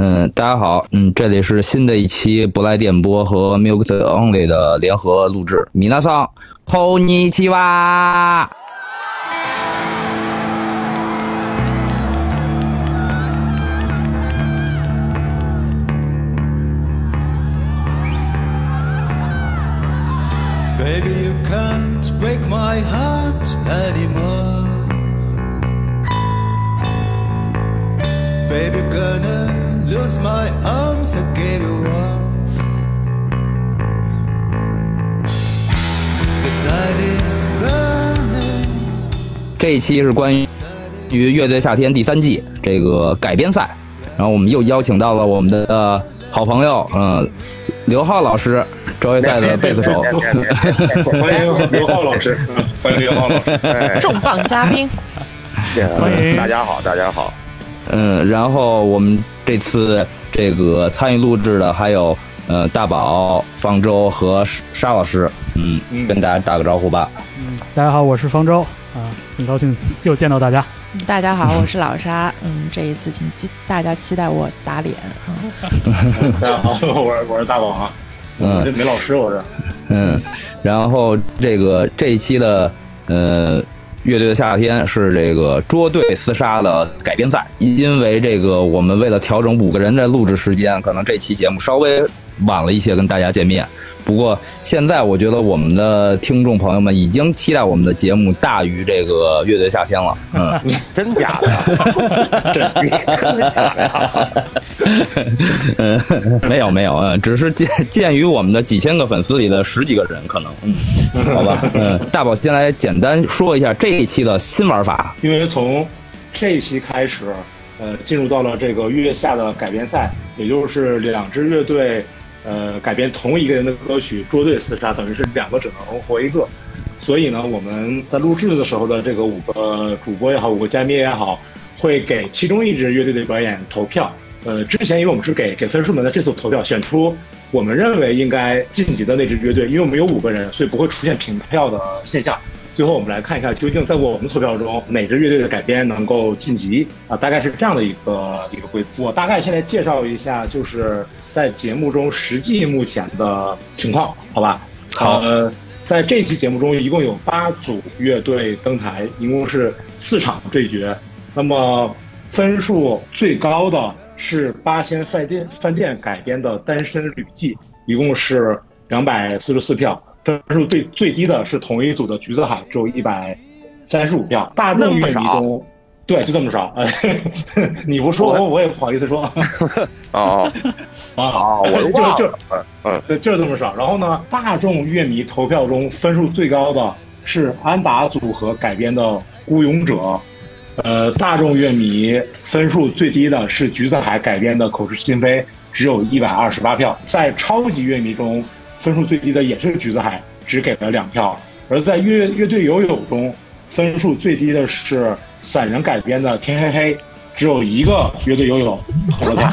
嗯，大家好，嗯，这里是新的一期不赖电波和 Milk Only 的联合录制。米娜桑，こんにちは。Baby, you can't break my heart my arms I gave you off. The night is burning. 这一期是关于于乐队夏天第三季这个改编赛，然后我们又邀请到了我们的、呃好朋友，嗯、刘浩老师，周围赛的 贝斯手。欢迎刘浩老师，嗯欢迎刘浩老师。哎重磅嘉宾，欢迎大家好，大家好。嗯，然后我们这次这个参与录制的还有呃大宝、方舟和沙老师，嗯，嗯跟大家打个招呼吧。嗯大家好，我是方舟啊，很高兴又见到大家。大家好，我是老沙。嗯，这一次请期大家期待我打脸。嗯，大家好，我是我是大宝啊，嗯这没老师我是。嗯，然后这个这一期的呃乐队的夏天是这个捉对厮杀的改编赛，因为这个我们为了调整五个人的录制时间，可能这期节目稍微晚了一些跟大家见面。不过现在我觉得我们的听众朋友们已经期待我们的节目大于这个乐队夏天了。嗯，真假的真的假的呀？嗯，没有没有，嗯，只是鉴鉴于我们的几千个粉丝里的十几个人，可能，嗯，好吧，嗯，大宝先来简单说一下这一期的新玩法。因为从这一期开始，呃，进入到了这个月下的改编赛，也就是两支乐队，呃，改编同一个人的歌曲捉对厮杀，等于是两个只能活一个。所以呢，我们在录制的时候的这个五个主播也好，五个嘉宾也好，会给其中一支乐队的表演投票。呃，之前因为我们是给给分数们的，这次投票选出我们认为应该晋级的那支乐队，因为我们有五个人，所以不会出现平票的现象。最后我们来看一下，究竟在我们投票中哪支乐队的改编能够晋级啊？大概是这样的一个一个规则。我大概现在介绍一下，就是在节目中实际目前的情况，好吧？好呃，在这期节目中，一共有八组乐队登台，一共是四场对决。那么分数最高的是八仙饭店饭店改编的《单身旅记》，一共是两百四十四票。分数最最低的是同一组的橘子海，只有一百三十五票。大众乐迷中，对，就这么少。呃，你不说，我我也不好意思说。哦，啊，啊，我都就就忘了。嗯嗯，对，就是这么少。然后呢，大众乐迷投票中分数最高的是安达组合改编的《孤勇者》，呃，大众乐迷分数最低的是橘子海改编的《口是心非》，只有一百二十八票。在超级乐迷中，分数最低的也是橘子海，只给了两票。而在乐乐队友友中，分数最低的是散人改编的《天黑黑》，只有一个乐队游泳投了票。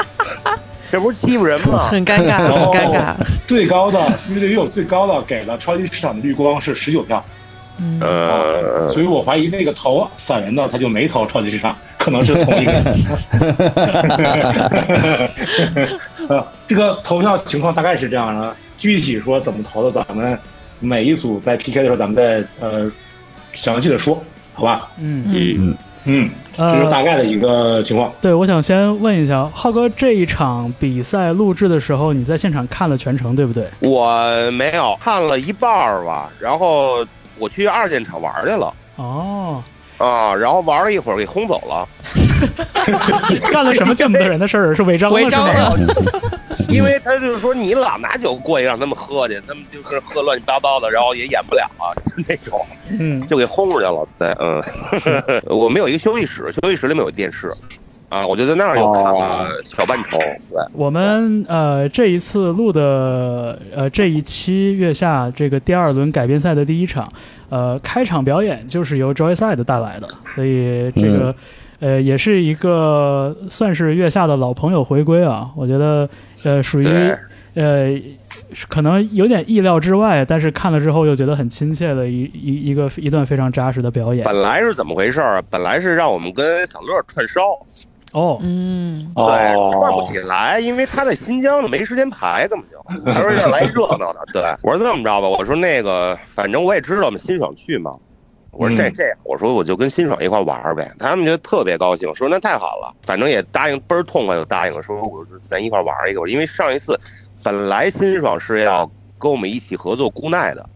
这不是欺负人吗？很尴尬，很尴尬。最高的乐队游泳最高的给了超级市场的绿光是十九票，嗯，呃，所以我怀疑那个投散人的他就没投超级市场，可能是同一个人。呃，这个投票情况大概是这样的，具体说怎么投的，咱们每一组在 PK 的时候，咱们再呃详细的说，好吧？嗯，嗯，嗯，这是大呃，概的一个情况。对，我想先问一下浩哥，这一场比赛录制的时候，你在现场看了全程，对不对？我没有看了一半儿吧，然后我去二建厂玩去了哦，啊，然后玩了一会儿给轰走了，干了什么见不得人的事儿？是违章了是违章吗？因为他就是说你老拿酒过去让他们喝去，他们就是喝乱七八糟的，然后也演不了啊，那种嗯，就给轰出去了。对，嗯，我们有一个休息室，休息室里面有电视，啊，我就在那儿又看了小半程。对，我们呃这一次录的呃这一期月下这个第二轮改编赛的第一场，呃开场表演就是由 Joyside 带来的，所以这个、呃也是一个算是月下的老朋友回归啊，我觉得呃属于呃可能有点意料之外，但是看了之后又觉得很亲切的一一一个一段非常扎实的表演。本来是怎么回事儿？本来是让我们跟小乐串烧，哦，嗯，哦对，串不起来，因为他在新疆呢，没时间排，根本就。他说要来热闹的，对我说这么着吧，我说那个，反正我也知道我们辛爽去嘛，我说这嗯。这样，我说我就跟辛爽一块玩儿呗，他们就特别高兴，说那太好了，反正也答应倍儿痛快就答应了，说我说咱一块玩儿一个，因为上一次本来辛爽是要跟我们一起合作姑奈的，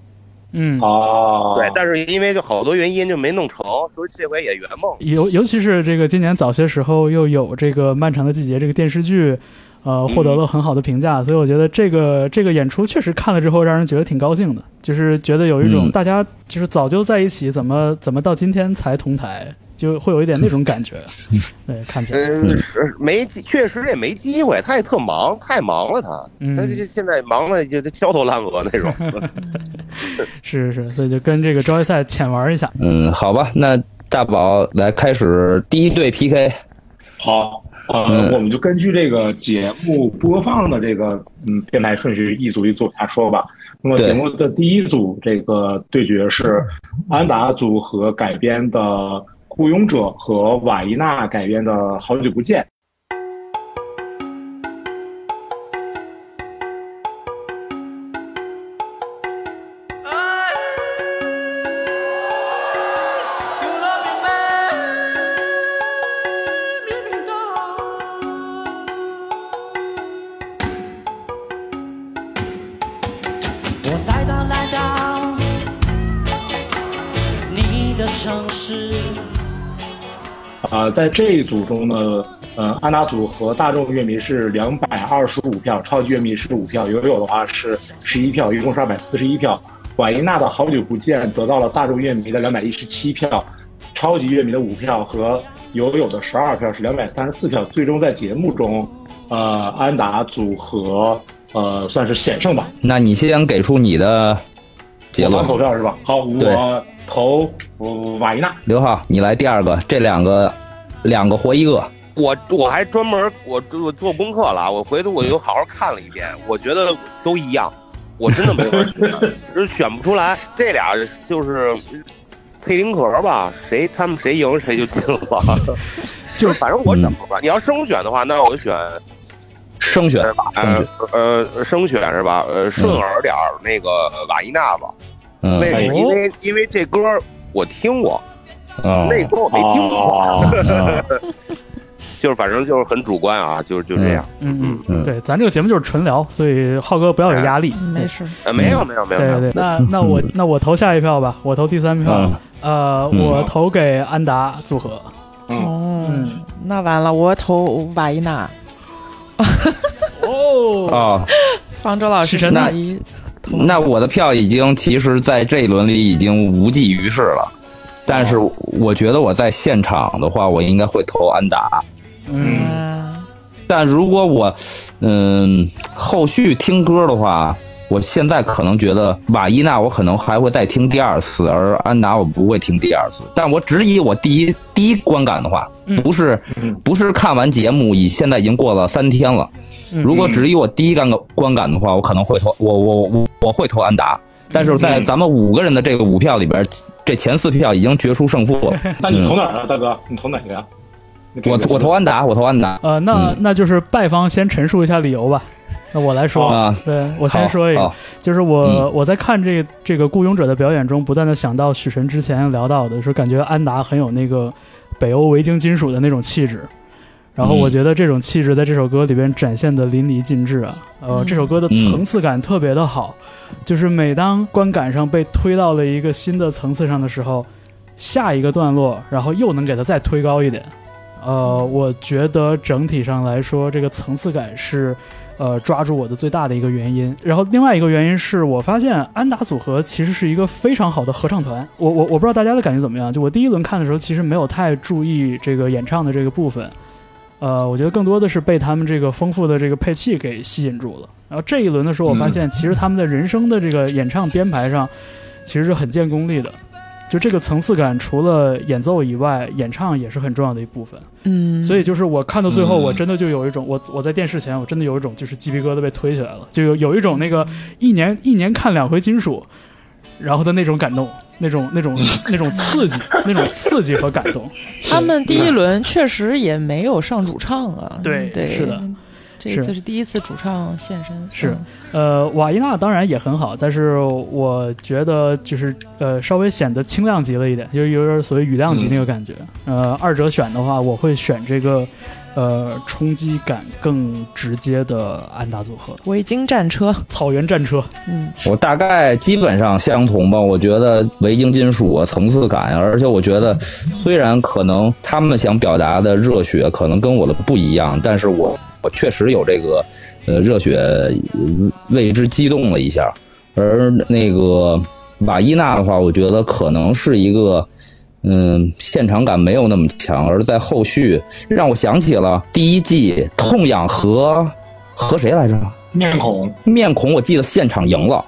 嗯，哦，对，但是因为就好多原因就没弄成，所以这回也圆梦。尤尤其是这个今年早些时候又有这个《漫长的季节》这个电视剧，呃，获得了很好的评价，所以我觉得这个这个演出确实看了之后让人觉得挺高兴的，就是觉得有一种嗯大家就是早就在一起，怎么怎么到今天才同台，就会有一点那种感觉。对，看起来，嗯，是没，确实也没机会，他也特忙，太忙了他，嗯他这现在忙的就焦头烂额那种。是是是，所以就跟这个招业赛浅玩一下。嗯，好吧，那大宝来开始第一对 PK。好，呃，嗯我们就根据这个节目播放的这个嗯编排顺序，一组一组往下说吧。那么节目的第一组这个对决是安达组合改编的《雇佣者》和瓦伊娜改编的《好久不见》。在这一组中呢，呃，安达组和大众乐迷是两百二十五票，超级乐迷是五票，友友的话是十一票，一共是二百四十一票。瓦伊娜的好久不见得到了大众乐迷的两百一十七票，超级乐迷的五票和友友的十二票是两百三十四票。最终在节目中，呃，安达组合呃算是险胜吧。那你先给出你的结论。投票是吧？好，我投我瓦伊娜。刘浩，你来第二个，这两个两个活一个。我我还专门我我做功课了，我回头我又好好看了一遍，我觉得都一样，我真的没法选，就是选不出来。这俩就是配丁壳吧，谁他们谁赢谁就进了吧。就是反正我怎么吧，你要生选的话，那我就选生选是吧？呃呃，生选是吧？呃，顺耳点儿那个瓦伊娜吧。嗯为什么？哦因为因为这歌我听过，哦那歌我没听过，就是反正就是很主观啊，就是就这样。嗯嗯，嗯对，咱这个节目就是纯聊，所以浩哥不要有压力。嗯没事。呃，没有没有没有，对对对，那那我那我投下一票吧，我投第三票。嗯呃，嗯我投给安达组合。嗯，哦嗯，那完了，我投瓦伊娜，哦，哦，方舟老师是真的哪一投？那我的票已经其实在这一轮里已经无济于事了。但是我觉得我在现场的话，我应该会投安达。嗯啊，但如果我，嗯，后续听歌的话，我现在可能觉得瓦伊娜我可能还会再听第二次，而安达我不会听第二次。但我只以我第一第一观感的话，嗯不是嗯不是看完节目，以现在已经过了三天了。嗯如果只以我第一感观感的话，我可能会投我我我我会投安达。但是在咱们五个人的这个五票里边，这前四票已经决出胜负了。那你投哪儿啊，大哥？你投哪个呀？我我投安达，我投安达。呃，那嗯那就是拜方先陈述一下理由吧。那我来说，啊对我先说一个，就是我、嗯我在看这这个雇佣者的表演中，不断的想到许晨之前聊到的，说感觉安达很有那个北欧维京金属的那种气质。然后嗯我觉得这种气质在这首歌里边展现的淋漓尽致啊，呃，嗯这首歌的层次感特别的好，就是每当观感上被推到了一个新的层次上的时候，下一个段落，然后又能给它再推高一点。呃，我觉得整体上来说，这个层次感是呃抓住我的最大的一个原因。然后另外一个原因是我发现安达组合其实是一个非常好的合唱团。我我我不知道大家的感觉怎么样，就我第一轮看的时候，其实没有太注意这个演唱的这个部分。呃，我觉得更多的是被他们这个丰富的这个配器给吸引住了。然后这一轮的时候，我发现其实他们的人声的这个演唱编排上，其实是很见功力的。就这个层次感，除了演奏以外，演唱也是很重要的一部分。嗯，所以就是我看到最后，嗯我真的就有一种，我我在电视前，我真的有一种就是鸡皮疙瘩被推起来了，就有有一种那个一年一年看两回金属，然后的那种感动，那种那种那种刺激，那种刺激和感动。他们第一轮确实也没有上主唱啊，对对，是的。这一次是第一次主唱现身，是嗯，呃，瓦伊娜当然也很好，但是我觉得就是呃稍微显得轻量级了一点，就是有点所谓雨量级那个感觉。呃，二者选的话，我会选这个呃冲击感更直接的安达组合，维京战车，草原战车。嗯，我大概基本上相同吧。我觉得维京金属啊，层次感啊，而且我觉得虽然可能他们想表达的热血可能跟我的不一样，但是我我确实有这个呃热血呃为之激动了一下。而那个瓦伊娜的话，我觉得可能是一个。嗯，现场感没有那么强，而在后续让我想起了第一季痛痒和和谁来着？面孔面孔，我记得现场赢了，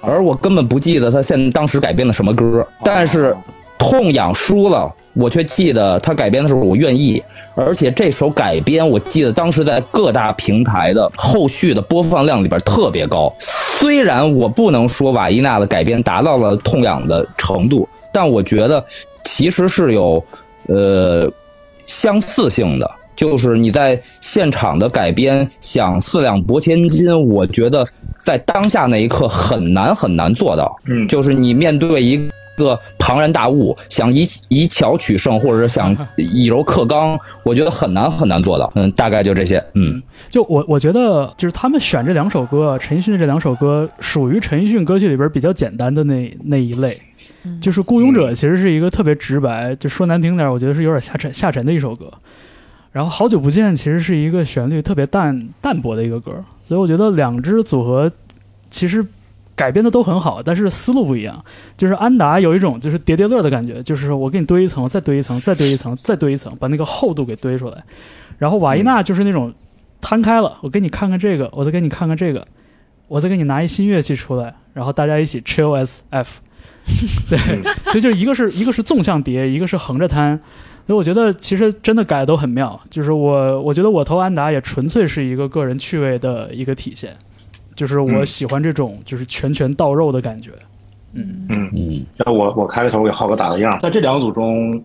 而我根本不记得他现当时改编的什么歌。但是痛痒输了，我却记得他改编的时候我愿意，而且这首改编我记得当时在各大平台的后续的播放量里边特别高。虽然我不能说瓦伊娜的改编达到了痛痒的程度，但我觉得其实是有呃相似性的。就是你在现场的改编想四两拨千斤，我觉得在当下那一刻很难很难做到。嗯就是你面对一个庞然大物，想以以巧取胜，或者是想以柔克刚，我觉得很难很难做到。嗯，大概就这些。嗯，就我我觉得，就是他们选这两首歌，陈奕迅这两首歌，属于陈奕迅歌曲里边比较简单的那那一类。就是《孤勇者》其实是一个特别直白，就说难听点，我觉得是有点下沉下沉的一首歌。然后《好久不见》其实是一个旋律特别淡淡薄的一个歌，所以我觉得两支组合其实改编的都很好，但是思路不一样。就是安达有一种就是叠叠乐的感觉，就是我给你堆一层，再堆一层，再堆一层，再堆一层，把那个厚度给堆出来。然后瓦伊娜就是那种摊开了，我给你看看这个，我再给你看看这个，我再给你拿一新乐器出来，然后大家一起 chill as f。对，所以就是一个是一个是纵向叠，一个是横着摊。所以我觉得其实真的改的都很妙。就是我我觉得我投安达也纯粹是一个个人趣味的一个体现，就是我喜欢这种就是拳拳到肉的感觉。嗯嗯，嗯那我我开个头给浩哥打个样，在这两组中，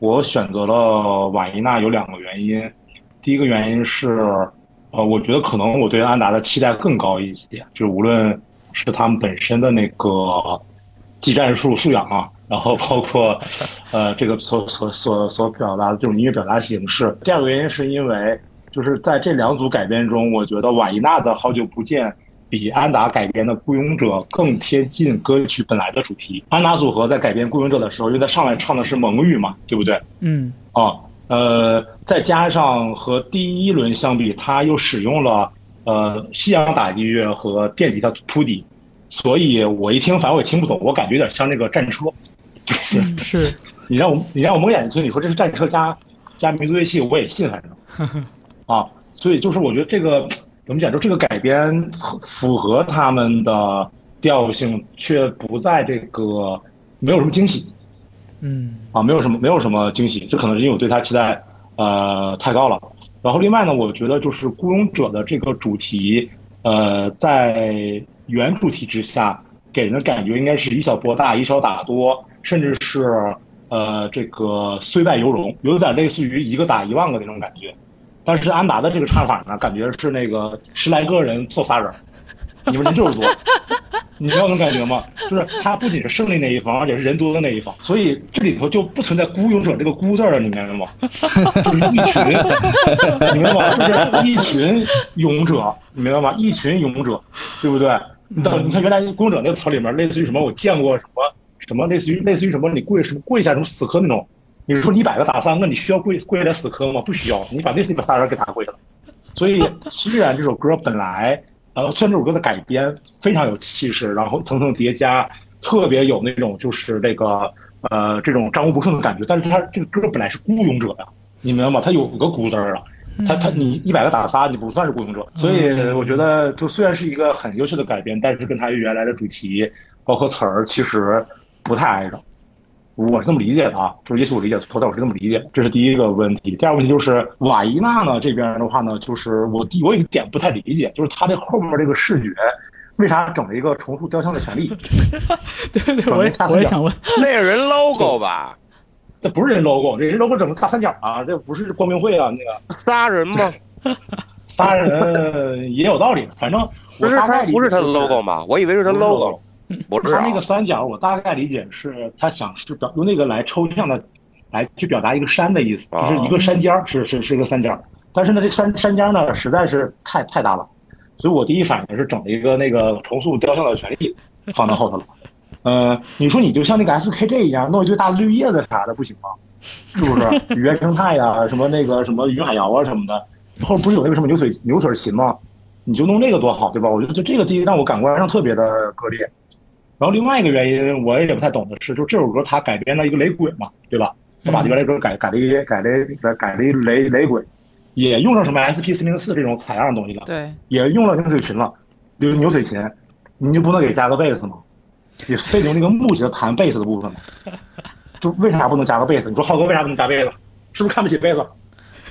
我选择了瓦伊娜有两个原因。第一个原因是，呃，我觉得可能我对安达的期待更高一些，就是无论是他们本身的那个技战术素养啊，然后包括 呃这个所所所所表达的这种音乐表达形式。第二个原因是因为就是在这两组改编中，我觉得瓦伊娜的《好久不见》比安达改编的《孤勇者》更贴近歌曲本来的主题。安达组合在改编《孤勇者》的时候，因为他上来唱的是蒙语嘛，对不对？嗯啊，呃，再加上和第一轮相比，他又使用了呃西洋打击乐和电吉他铺底，所以我一听反正我也听不懂，我感觉有点像那个战车。是是你让我你让我蒙眼睛，你说这是战车加加民族乐器，我也信，反 正啊，所以就是我觉得这个怎么讲，就这个改编符合他们的调性，却不在这个没有什么惊喜。嗯啊，没有什么没有什么惊喜，这可能是因为我对他期待呃太高了。然后另外呢，我觉得就是孤勇者的这个主题，呃，在原主题之下，给人的感觉应该是以小博大，以少打多，甚至是呃这个虽败犹荣，有点类似于一个打一万个那种感觉。但是安达的这个唱法呢，感觉是那个十来个人凑仨人，你们人就是多。你知道那种感觉吗？就是他不仅是胜利那一方，而且是人多的那一方，所以这里头就不存在孤勇者这个孤字儿了，你明白吗？就是一群，你明白吗？就是一群勇者，你明白吗？一群勇者，对不对？你到你看原来孤勇者那个词里面，类似于什么？我见过什么什么类似于类似于什么？你跪什么跪下什么死磕那种？你说你一百个打三个，你需要跪跪下来死磕吗？不需要，你把那那把仨人给打跪了。所以虽然这首歌本来。呃，虽然这首歌的改编非常有气势，然后层层叠加，特别有那种就是这个呃这种战无不胜的感觉，但是它这个歌本来是孤勇者呀，你明白吗？它有个孤字儿啊，它它你一百个打仨，你不算是雇佣者，所以我觉得就虽然是一个很优秀的改编，但是跟他原来的主题包括词儿其实不太挨着。我是这么理解的啊，就是也许我理解错，但我是这么理解的，这是第一个问题。第二个问题就是瓦伊娜呢这边的话呢，就是我第我有一点不太理解，就是他这后面这个视觉为啥整了一个重塑雕像的权利？对对，整我也我也想问，那个人 logo 吧？这不是人 logo，这人 logo 整个大三角啊，这不是光明会啊，那个 仨人吗？仨人也有道理，反正不是不是他的 logo 吗？我以为是他 logo，不是啊他那个三角，我大概理解是他想是表用那个来抽象的来去表达一个山的意思，啊就是一个山尖儿，是是是一个三角。但是呢，这山山尖儿呢实在是太太大了，所以我第一反应是整了一个那个重塑雕像的权利放到后头了。呃，你说你就像那个 SKJ 一样弄一堆大绿叶子啥的不行吗？是不是？原生态呀、什么那个什么云海肴啊什么的，后不是有那个什么牛腿牛腿琴吗？你就弄那个多好，对吧？我觉得就这个第一让我感官上特别的割裂。然后另外一个原因我也不太懂的是，就这首歌它改编了一个雷鬼嘛，对吧？他把这个雷歌改改了一个改了一改改了一雷雷鬼，也用上什么 SP 四零四这种采样的东西了，对，也用了牛腿琴了，牛牛腿琴，你就不能给加个贝斯吗？你非得用那个木吉他弹贝斯的部分吗？就为啥不能加个贝斯？你说浩哥为啥不能加贝斯？是不是看不起贝斯？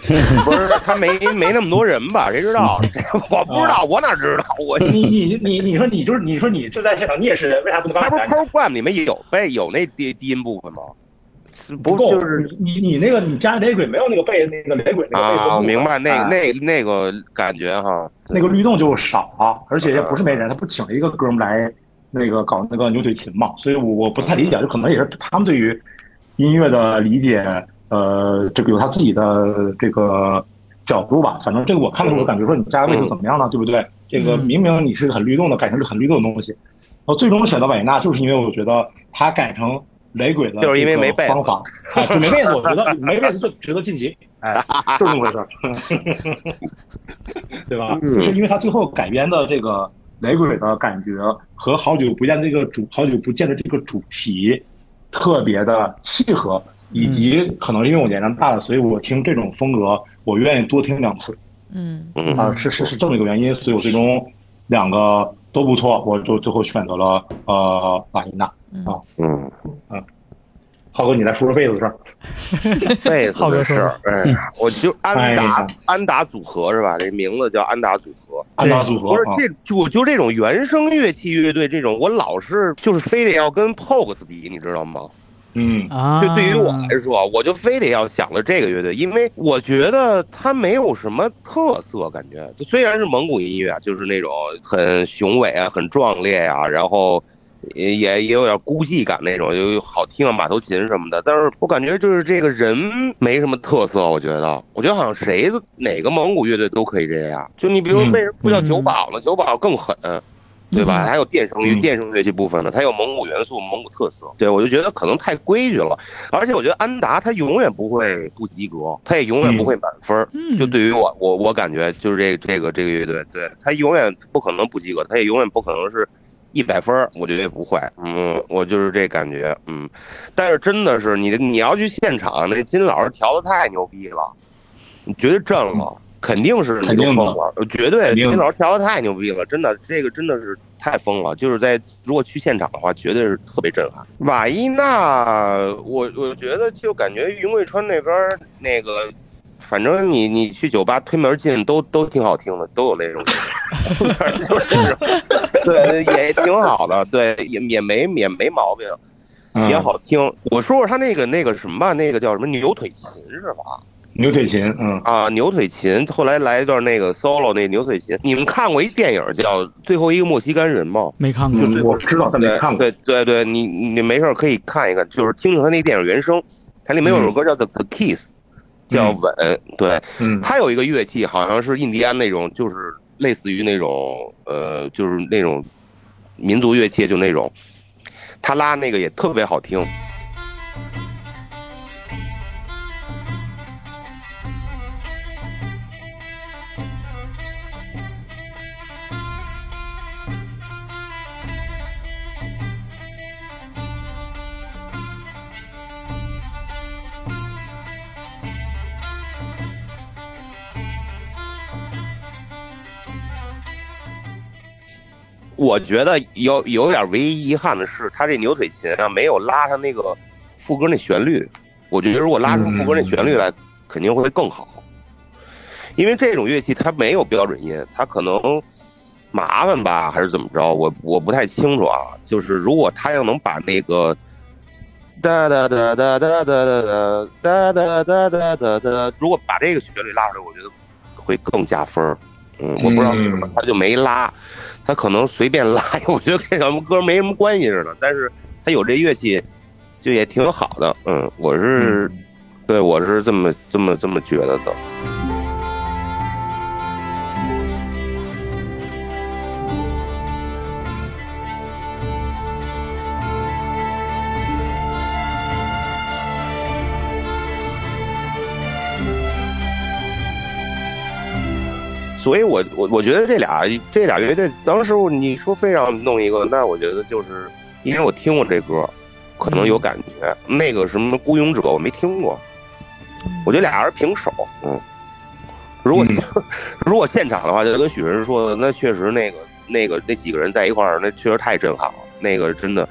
不是他没没那么多人吧？谁知道？我不知道，我哪知道？我你你你你说你就是你说你就在现场，你也是人，为啥不能他不是加？program 里面有背有那低低音部分吗？不够，就是你你你那个你加雷鬼没有那个贝那个雷鬼那个贝斯啊，明白那哎那那个感觉哈。那个律动就少，而且也不是没人，他不请了一个哥们来那个搞那个牛腿琴嘛，所以我我不太理解，就可能也是他们对于音乐的理解，呃，这个有他自己的这个角度吧。反正这个我看的时候，我感觉说你加个位置怎么样呢？对不对？这个明明你是很律动的，改成是很律动的东西，然后最终选择瓦伊纳，就是因为我觉得他改成雷鬼的，就是因为没贝斯方法，哎，就没贝斯，我觉得没贝斯就值得晋级，哎，就是这么回事儿。对吧？嗯是因为他最后改编的这个雷鬼的感觉和好久不见这个主好久不见的这个主题特别的契合，以及可能是因为我年龄大了，所以我听这种风格我愿意多听两次。嗯。嗯。啊，是是是这么一个原因，所以我最终两个都不错，我就最后选择了呃瓦伊纳啊。嗯嗯，浩哥，你来说说贝子的事儿。贝斯浩哥说的事儿，哎呀，我就安哎达安达组合是吧？这名字叫安达组合。安达组合啊，不是这，就就这种原声乐器乐队，这种我老是就是非得要跟 Pogues 比，你知道吗？嗯。啊，就对于我来说，我就非得要想着这个乐队，因为我觉得它没有什么特色，感觉。就虽然是蒙古音乐啊，就是那种很雄伟啊、很壮烈呀、然后也也也有点孤寂感那种，就好听啊，马头琴什么的。但是我感觉就是这个人没什么特色，我觉得，我觉得好像谁哪个蒙古乐队都可以这样。就你比如嗯为什么不叫九宝呢？九宝更狠。对吧？嗯还有电声乐、嗯电声乐器部分呢，它有蒙古元素、蒙古特色。对我就觉得可能太规矩了，而且我觉得安达他永远不会不及格，他也永远不会满分。嗯就对于我，我我感觉就是这这个这个乐队，对他永远不可能不及格，他也永远不可能是一百分儿，我绝对不会。嗯，我就是这感觉。嗯，但是真的是你你要去现场，那金老师调的太牛逼了，你绝对震了。肯定是你肯定的都疯了，绝对金老师调的太牛逼了，真的，这个真的是太疯了。就是在如果去现场的话，绝对是特别震撼。瓦伊娜，我我觉得就感觉云贵川那边儿那个，反正你你去酒吧推门进都都挺好听的，都有那种，就是对，也挺好的，对，也也没也没毛病，嗯也好听。我说说他那个那个什么吧，那个叫什么牛腿琴是吧？牛腿琴，嗯啊，牛腿琴，后来来一段那个 solo 那牛腿琴，你们看过一电影叫《最后一个墨西干人》吗？没看过，嗯，我知道，但没对看过。对对对，你你没事可以看一看，就是听听他那电影原声，它里面有首歌叫《The The Kiss》，叫嗯吻。对，嗯它有一个乐器，好像是印第安那种，就是类似于那种呃，就是那种民族乐器，就那种，他拉那个也特别好听。我觉得有有点唯一遗憾的是，他这牛腿琴啊没有拉他那个副歌那旋律。我觉得如果拉出副歌那旋律来，肯定会更好。因为这种乐器它没有标准音，它可能麻烦吧，还是怎么着？我我不太清楚啊。就是如果他要能把那个哒哒哒哒哒哒哒哒哒哒哒哒哒哒，如果把这个旋律拉出来，我觉得会更加分儿。嗯，我不知道为什么他就没拉，他可能随便拉，我觉得跟什么歌没什么关系似的。但是他有这乐器，就也挺好的。嗯，我是，对我是这么这么这么觉得的。所以我我我觉得这俩这俩乐队，当时你说非要弄一个，那我觉得就是因为我听过这歌，可能有感觉。那个什么孤勇者我没听过，我觉得俩人平手。嗯，如果、如果现场的话，就跟许晨说的，那确实那个那个那几个人在一块儿，那确实太震撼了。那个真的，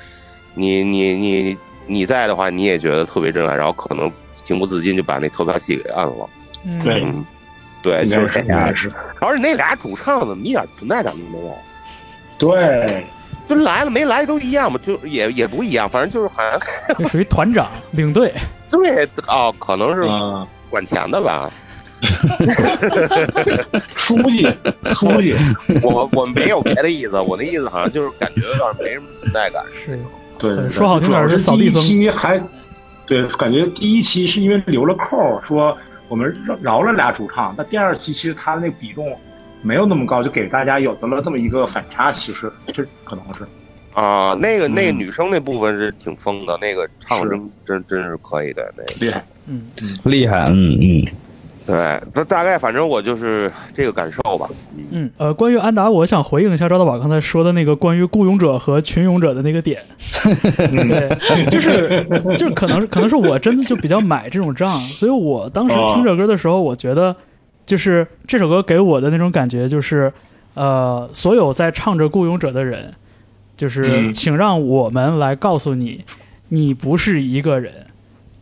你你你你在的话，你也觉得特别震撼，然后可能情不自禁就把那投票器给按了。嗯，对，嗯，对，就是这样。是，而且那俩主唱怎么一点存在感都没有？对，就来了没来都一样嘛，就也也不一样，反正就是好像这属于团长领队。对哦，可能是嗯，管钱的吧。书记，书记，我我没有别的意思，我的意思好像就是感觉有点没什么存在感。是，对，对说好听点儿主要是是扫地僧第一期还，对，感觉第一期是因为留了扣，说我们饶饶了俩主唱，但第二期其实他那比重没有那么高，就给大家有的了这么一个反差，其实这可能是，啊，那个那个嗯女生那部分是挺疯的，那个唱是。真真真是可以的，那个。厉害，嗯嗯，厉害，嗯嗯。对，那大概反正我就是这个感受吧。嗯，嗯，呃，关于安达，我想回应一下赵大宝刚才说的那个关于雇佣者和群勇者的那个点。对，就是就是可能是可能是我真的就比较买这种账，所以我当时听这歌的时候，我觉得就是这首歌给我的那种感觉就是，呃，所有在唱着雇佣者的人，就是嗯请让我们来告诉你，你不是一个人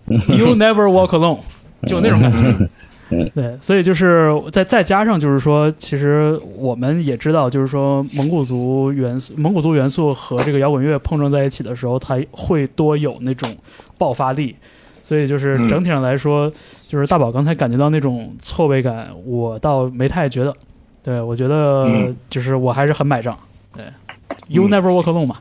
，You never walk alone，就那种感觉。对，所以就是再再加上就是说，其实我们也知道，就是说蒙古族元素、蒙古族元素和这个摇滚乐碰撞在一起的时候，它会多有那种爆发力。所以就是嗯整体上来说，就是大宝刚才感觉到那种错位感，我倒没太觉得。对我觉得嗯就是我还是很买账。对，You never walk alone 嘛，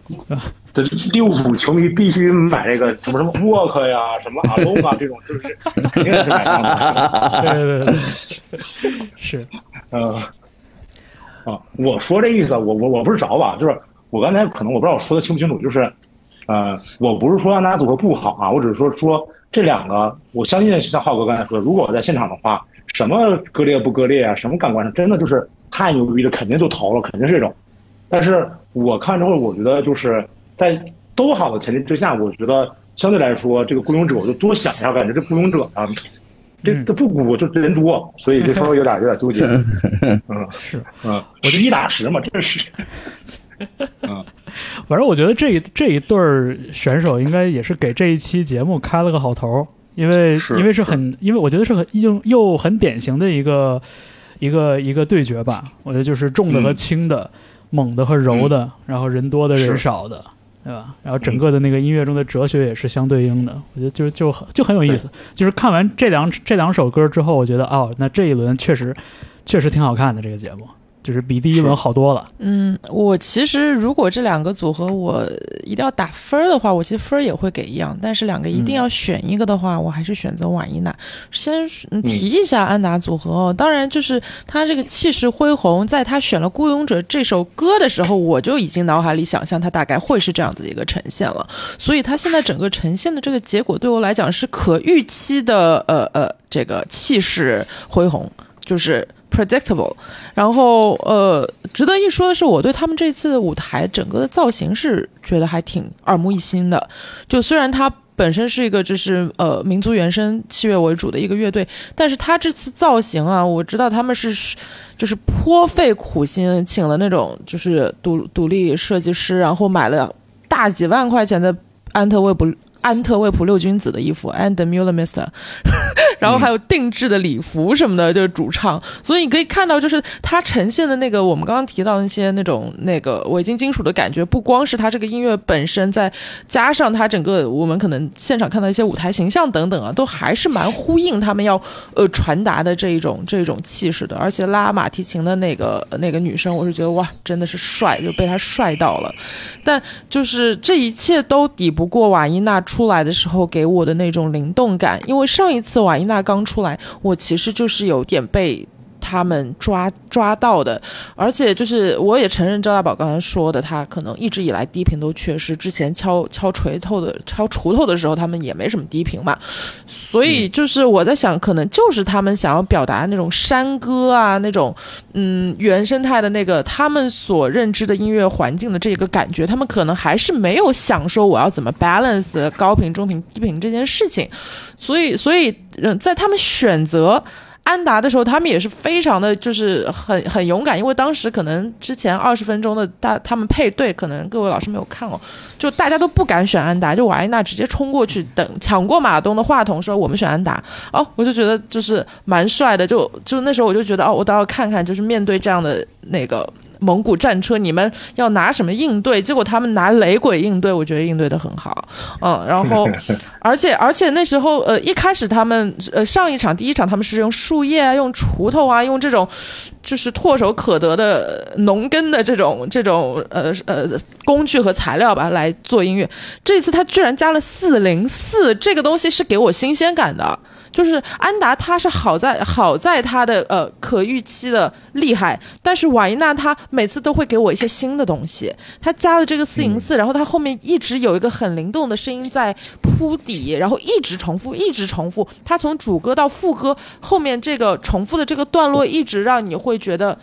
这利物浦球迷必须买这个什么什么 walk 呀，什么 alone 啊这种，就是肯定是买账的。对对对对，是，呃，啊，我说这意思，我我我不是找吧，就是我刚才可能我不知道我说的清不清楚，就是，呃，我不是说安达组合不好啊，我只是说说这两个，我相信像浩哥刚才说的，如果我在现场的话，什么割裂不割裂啊，什么感官上真的就是太牛逼了，肯定就投了，肯定是这种。但是我看之后，我觉得就是在都好的前提之下，我觉得相对来说，这个雇佣者我就多想一下，感觉这雇佣者啊，这嗯这不鼓就人多，所以就稍微有点有点纠结。嗯，是，嗯，十一打十嘛，这是。嗯，反正我觉得这一这一对儿选手应该也是给这一期节目开了个好头儿，因为因为是很，因为我觉得是很又又很典型的一个一个一个对决吧。我觉得就是重的和嗯轻的，猛的和柔的，然后人多的人少的，对吧？然后整个的那个音乐中的哲学也是相对应的，我觉得就就很就很有意思。就是看完这两这两首歌之后，我觉得哦，那这一轮确实确实挺好看的这个节目，就是比第一轮好多了。嗯，我其实如果这两个组合我一定要打分儿的话，我其实分儿也会给一样，但是两个一定要选一个的话，我还是选择婉一娜。先嗯提一下安达组合哦，当然就是他这个气势恢宏，在他选了《孤勇者》这首歌的时候，我就已经脑海里想象他大概会是这样子的一个呈现了，所以他现在整个呈现的这个结果对我来讲是可预期的，呃呃，这个气势恢宏，就是 predictable。然后呃，值得一说的是，我对他们这次的舞台整个的造型是觉得还挺耳目一新的。就虽然它本身是一个就是呃民族原声器乐为主的一个乐队，但是他这次造型啊，我知道他们是就是颇费苦心，请了那种就是独独立设计师，然后买了大几万块钱的安特卫普安特卫普六君子的衣服 and the Muller Mister，然后还有定制的礼服什么的，就是主唱。所以你可以看到，就是他呈现的那个我们刚刚提到那些那种那个伪金金属的感觉，不光是他这个音乐本身，再加上他整个我们可能现场看到一些舞台形象等等啊，都还是蛮呼应他们要呃传达的这一种这种气势的。而且拉马蹄琴的那个那个女生，我是觉得哇，真的是帅，就被他帅到了。但就是这一切都抵不过瓦伊娜出来的时候给我的那种灵动感，因为上一次瓦伊娜大刚出来，我其实就是有点被。他们抓抓到的，而且就是我也承认赵大宝刚才说的，他可能一直以来低频都缺失。之前敲敲锤头的、敲锄头的时候，他们也没什么低频嘛。所以就是我在想，可能就是他们想要表达那种山歌啊，那种嗯原生态的那个他们所认知的音乐环境的这个感觉，他们可能还是没有想说我要怎么 balance 高频、中频、低频这件事情。所以，所以嗯，在他们选择。安达的时候，他们也是非常的就是很很勇敢，因为当时可能之前二十分钟的大他们配对，可能各位老师没有看哦，就大家都不敢选安达，就瓦伊娜直接冲过去等抢过马东的话筒说我们选安达哦，我就觉得就是蛮帅的，就就那时候我就觉得哦，我倒要看看就是面对这样的那个。蒙古战车，你们要拿什么应对？结果他们拿雷鬼应对，我觉得应对的很好，嗯，然后，而且而且那时候，呃，一开始他们，呃，上一场第一场他们是用树叶啊，用锄头啊，用这种就是唾手可得的农耕的这种这种呃呃工具和材料吧来做音乐。这次他居然加了四零四，这个东西是给我新鲜感的。就是安达，他是好在好在他的呃可预期的厉害，但是瓦伊娜他每次都会给我一些新的东西。他加了这个四零四，然后他后面一直有一个很灵动的声音在铺底，然后一直重复，一直重复。他从主歌到副歌后面这个重复的这个段落，一直让你会觉得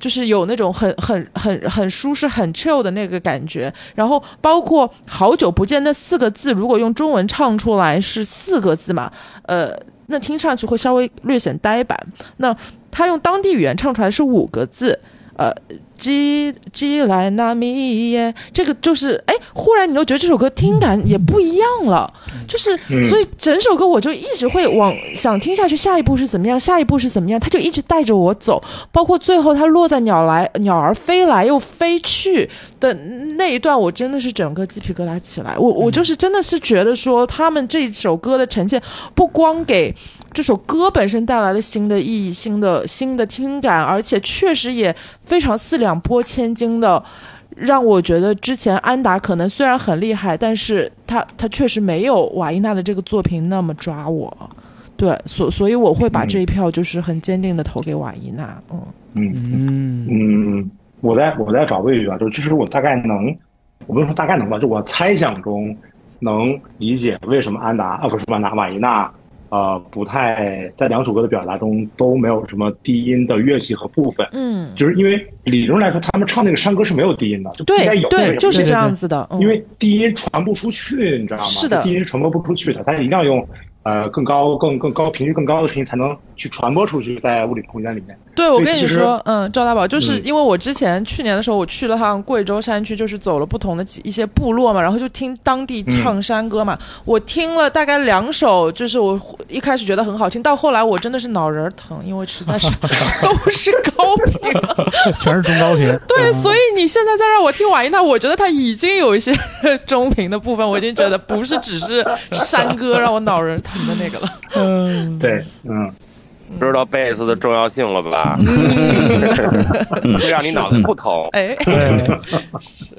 就是有那种很很很很舒适、很 chill 的那个感觉。然后包括好久不见那四个字，如果用中文唱出来是四个字嘛？呃。那听上去会稍微略显呆板。那他用当地语言唱出来是五个字，呃。吉吉来那米耶，这个就是哎，忽然你就觉得这首歌听感也不一样了，就是所以整首歌我就一直会往想听下去，下一步是怎么样，下一步是怎么样，他就一直带着我走，包括最后他落在鸟来鸟儿飞来又飞去的那一段，我真的是整个鸡皮疙瘩起来，我我就是真的是觉得说他们这首歌的呈现不光给。这首歌本身带来了新的意义、新的新的听感，而且确实也非常四两拨千斤的，让我觉得之前安达可能虽然很厉害，但是他他确实没有瓦伊娜的这个作品那么抓我。对，所所以我会把这一票就是很坚定的投给瓦伊娜。嗯嗯嗯嗯，我在我在找位置啊，就其实我大概能，我不能说大概能吧，就我猜想中能理解为什么安达啊不是安达瓦伊娜。呃，不太在两首歌的表达中都没有什么低音的乐器和部分，嗯，就是因为理论来说，他们唱那个山歌是没有低音的，就应该有，对，就是这样子的，因为低音传不出去，你知道吗？是的，低音是传播不出去的，它一定要用。呃，更高、更更高频率更高的声音才能去传播出去，在物理空间里面。对，我跟你说，嗯，赵大宝，就是因为我之前去年的时候，我去了趟贵州山区，就是走了不同的几一些部落嘛，然后就听当地唱山歌嘛。我听了大概两首，就是我一开始觉得很好听，到后来我真的是脑仁疼，因为实在是 都是高频，全是中高频。对，所以你现在再让我听瓦伊娜，我觉得他已经有一些 中频的部分，我已经觉得不是只是山歌让我脑仁疼。的那个了，嗯，对，嗯，知道贝斯的重要性了吧？会 让你脑子不疼。哎，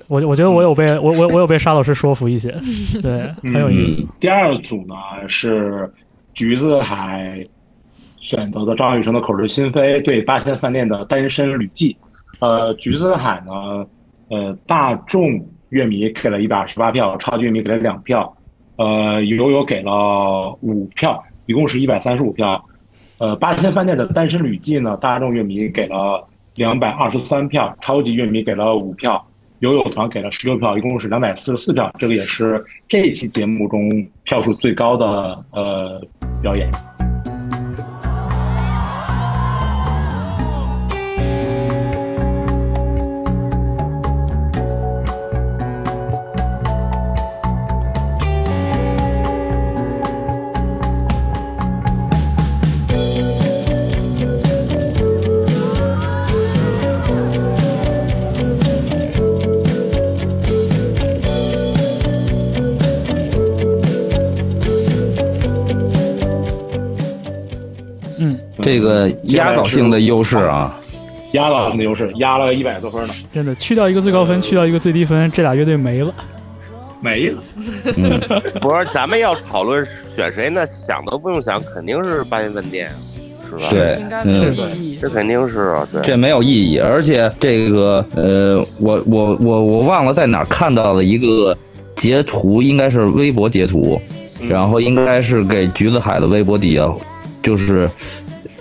我我觉得我有被我我我有被沙老师说服一些，对，很有意思。第二组呢是橘子海选择的张雨生的《口是心非》对八仙饭店的《单身旅记》。呃，橘子海呢，呃，大众乐迷给了一百二十八票，超级乐迷给了两票。呃，悠悠给了五票，一共是一百三十五票。呃，八仙饭店的《单身旅记》呢，大众乐迷给了两百二十三票，超级乐迷给了五票，游泳团给了十六票，一共是两百四十四票。这个也是这一期节目中票数最高的呃表演。这个压倒性的优势啊。压倒性的优势，压了一百多分呢，真的去掉一个最高分，去掉一个最低分，这俩乐队没了。没了。嗯，不是，咱们要讨论选谁，那想都不用想，肯定是八仙饭店，是吧？对应该没有嗯。这肯定是啊，对。这没有意义，而且这个呃，我我我我忘了在哪儿看到了一个截图，应该是微博截图，然后应该是给橘子海的微博底下，就是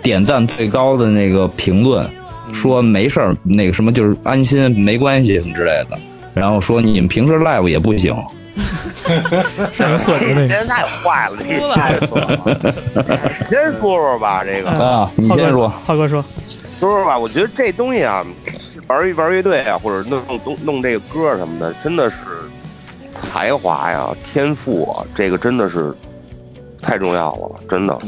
点赞最高的那个评论，说没事儿，那个什么就是安心，没关系什么之类的。然后说你们平时 live 也不行，是有损的那个。人太坏了，这哭了太错了，先说说吧，这个。啊你先说。浩哥说，说说吧，我觉得这东西啊，玩一玩乐队啊，或者弄弄弄这个歌什么的，真的是才华呀、天赋啊，这个真的是太重要了，真的。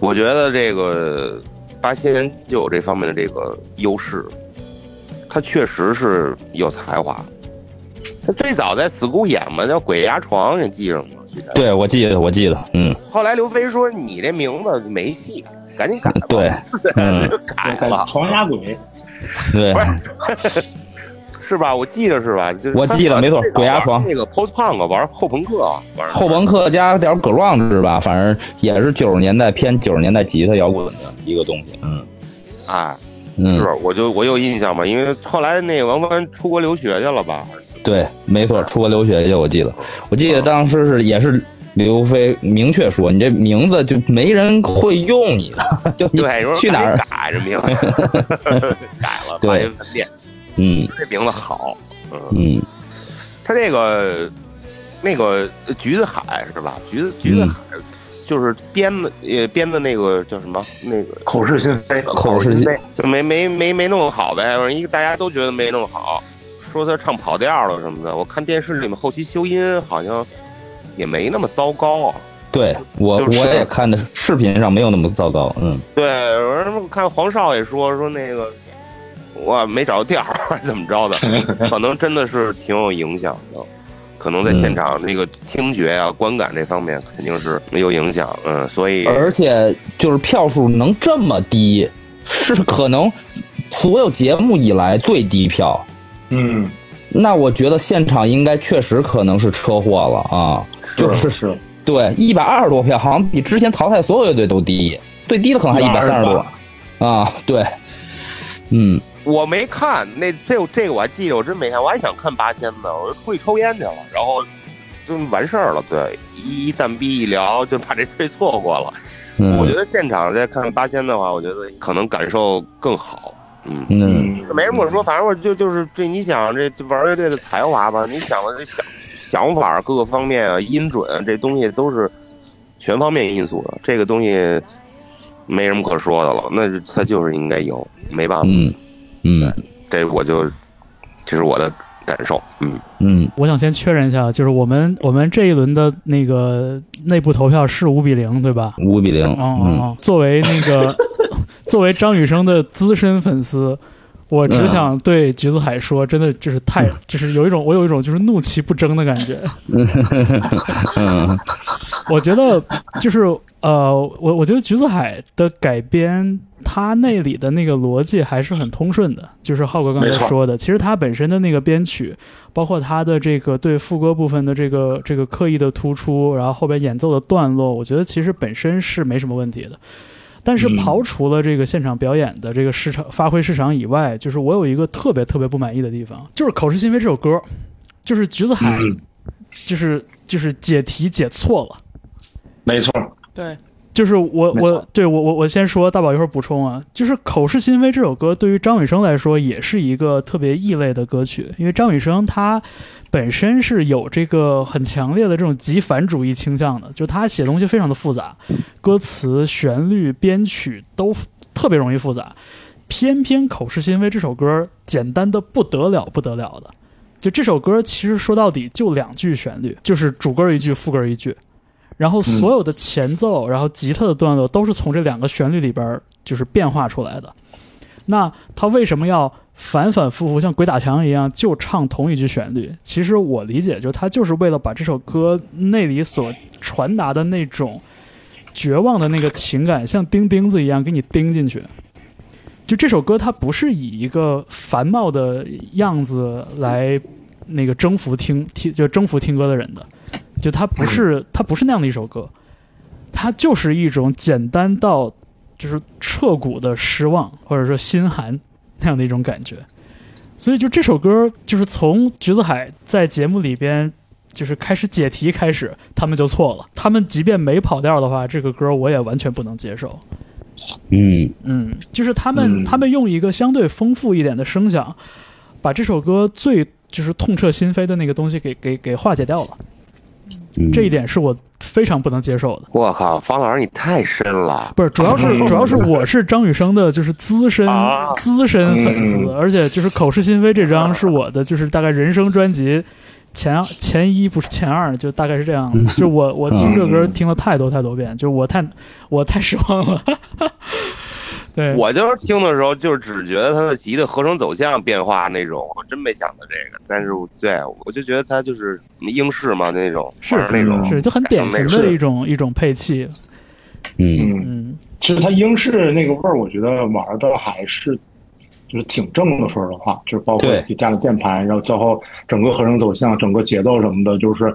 嗯我觉得这个八仙就有这方面的这个优势，他确实是有才华。他最早在 school 演嘛，叫《鬼压床》，你记着吗？对我记得我记得，嗯，后来刘飞说：“你这名字没戏，赶紧改吧。”对，嗯，改了。床压鬼，对不，是是吧？我记得是吧？就是我记得没错鬼压床那个 post punk 玩后朋克，玩后朋克加点 grunge 吧，反正也是九十年代偏九十年代吉他摇滚的一个东西，嗯哎，嗯，是我就我有印象嘛，因为后来那个王帆出国留学去了吧？对，没错，出国留学去，我记得，我记得当时是也是刘飞明确说，你这名字就没人会用你的，就你对，去哪儿？改这名字？改了，对嗯这名字好，嗯，嗯，他这个那个橘子海是吧？橘子橘子嗯海就是编的，呃，编的那个叫什么？那个口是心非，口是心非，就没没没没弄好呗，因为大家都觉得没弄好，说他唱跑调了什么的。我看电视里面后期修音好像也没那么糟糕啊。对我就是我也看的视频上没有那么糟糕，嗯对，我看黄少也说说那个我没找着调儿，怎么着的，可能真的是挺有影响的。可能在现场那个听觉啊、观感这方面肯定是没有影响，嗯，所以而且就是票数能这么低，是可能所有节目以来最低票。嗯，那我觉得现场应该确实可能是车祸了啊，就是是 对一百二十多票，好像比之前淘汰所有乐队都低，最低的可能还一百三十多啊，对，嗯我没看那这这个我还记得，我真没看，我还想看八仙呢，我就出去抽烟去了，然后就完事儿了。对，一一蛋逼一聊就把这事错过了。嗯，我觉得现场再看八仙的话，我觉得可能感受更好。嗯，嗯没什么可说，反正我就就是这，你想这这玩乐队的才华吧，你想的这想想法各个方面啊，音准啊这东西都是全方面因素的，这个东西没什么可说的了，那是它就是应该有，没办法。嗯嗯。这我就这是我的感受，嗯，嗯。我想先确认一下，就是我们我们这一轮的那个内部投票是五比零，对吧？五比零，哦哦嗯哦，作为那个 作为张雨生的资深粉丝，我只想对橘子海说，真的就是太，就是有一种我有一种就是怒其不争的感觉。嗯我觉得就是呃，我我觉得橘子海的改编，它那里的那个逻辑还是很通顺的。就是浩哥刚才说的，其实它本身的那个编曲，包括它的这个对副歌部分的这个这个刻意的突出，然后后边演奏的段落，我觉得其实本身是没什么问题的。但是嗯。刨除了这个现场表演的这个市场发挥市场以外，就是我有一个特别特别不满意的地方，就是《口是心非》这首歌，就是橘子海，嗯。就是就是解题解错了。没错，对，就是我我对我我我先说，大宝一会儿补充啊。就是《口是心非》这首歌，对于张雨生来说也是一个特别异类的歌曲，因为张雨生他本身是有这个很强烈的这种极反主义倾向的，就他写东西非常的复杂，歌词、旋律、编曲都特别容易复杂。偏偏《口是心非》这首歌简单的不得了，不得了的。就这首歌其实说到底就两句旋律，就是主歌一句，副歌一句。然后所有的前奏，然后吉他的段落都是从这两个旋律里边就是变化出来的。那他为什么要反反复复像鬼打墙一样就唱同一句旋律？其实我理解，就他就是为了把这首歌内里所传达的那种，绝望的那个情感像钉钉子一样给你钉进去。就这首歌，它不是以一个繁茂的样子来那个征服听听就征服听歌的人的，就它不是它不是那样的一首歌，它就是一种简单到就是彻骨的失望或者说心寒那样的一种感觉。所以就这首歌，就是从橘子海在节目里边就是开始解题开始，他们就错了。他们即便没跑调的话，这个歌我也完全不能接受。嗯嗯，就是他们、嗯他们用一个相对丰富一点的声响，把这首歌最就是痛彻心扉的那个东西给给给化解掉了。嗯，这一点是我非常不能接受的。我靠，方老师你太深了。不是，主要是主要是我是张雨生的，就是资深、啊资深粉丝，嗯而且就是口是心非这张是我的，就是大概人生专辑前前一不是前二，就大概是这样。嗯就我我听这歌嗯听了太多太多遍，就我太我太失望了。对，我就是听的时候，就是只觉得他的吉的合成走向变化那种，我真没想到这个。但是对我就觉得他就是英式嘛那种，是那种是就很典型的是一种一种配器。嗯嗯，嗯，其实它英式那个味儿，我觉得玩的还是就是挺正的。说实话，就是包括加了键盘，然后最后整个合成走向、整个节奏什么的，就是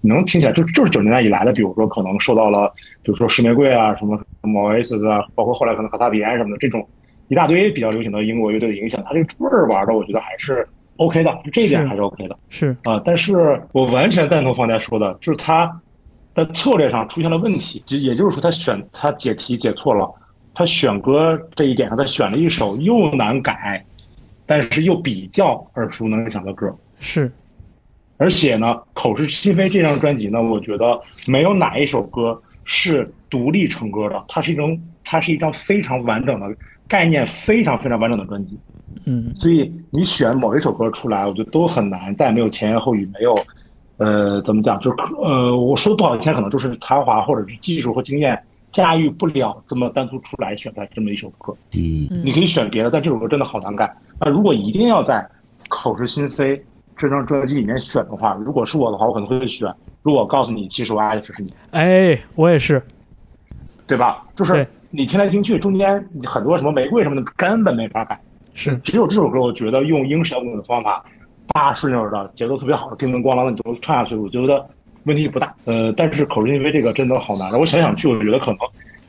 你能听起来，就就是九十年代以来的，比如说可能受到了，比如说石玫瑰啊、什么什么 Oasis 啊，包括后来可能卡萨比安什么的这种一大堆比较流行的英国乐队的影响，它这个味儿玩的，我觉得还是 OK 的，就这一点还是 OK 的。是啊、但是我完全赞同方家说的，就是他在策略上出现了问题，就也就是说他选他解题解错了，他选歌这一点上他选了一首又难改，但是又比较耳熟能详的歌，是，而且呢，《口是心非》这张专辑呢，我觉得没有哪一首歌是独立成歌的，它是一种它是一张非常完整的概念非常非常完整的专辑。嗯所以你选某一首歌出来，我觉得都很难，再没有前言后语，没有，呃，怎么讲，就是呃，我说的不好听，可能就是才华或者是技术和经验驾驭不了这么单独出来选出来这么一首歌。嗯嗯你可以选别的，但这首歌真的好难改。那如果一定要在《口是心非》这张专辑里面选的话，如果是我的话，我可能会选。如果告诉你，其实我爱的只是你，哎，我也是，对吧？就是你听来听去，中间很多什么玫瑰什么的根本没法改。是只有这首歌，我觉得用英式摇滚的方法，大顺溜的，节奏特别好，叮叮咣啷的你就唱下去，我觉得问题不大。呃，但是口是心非这个真的好难。我想想去，我觉得可能，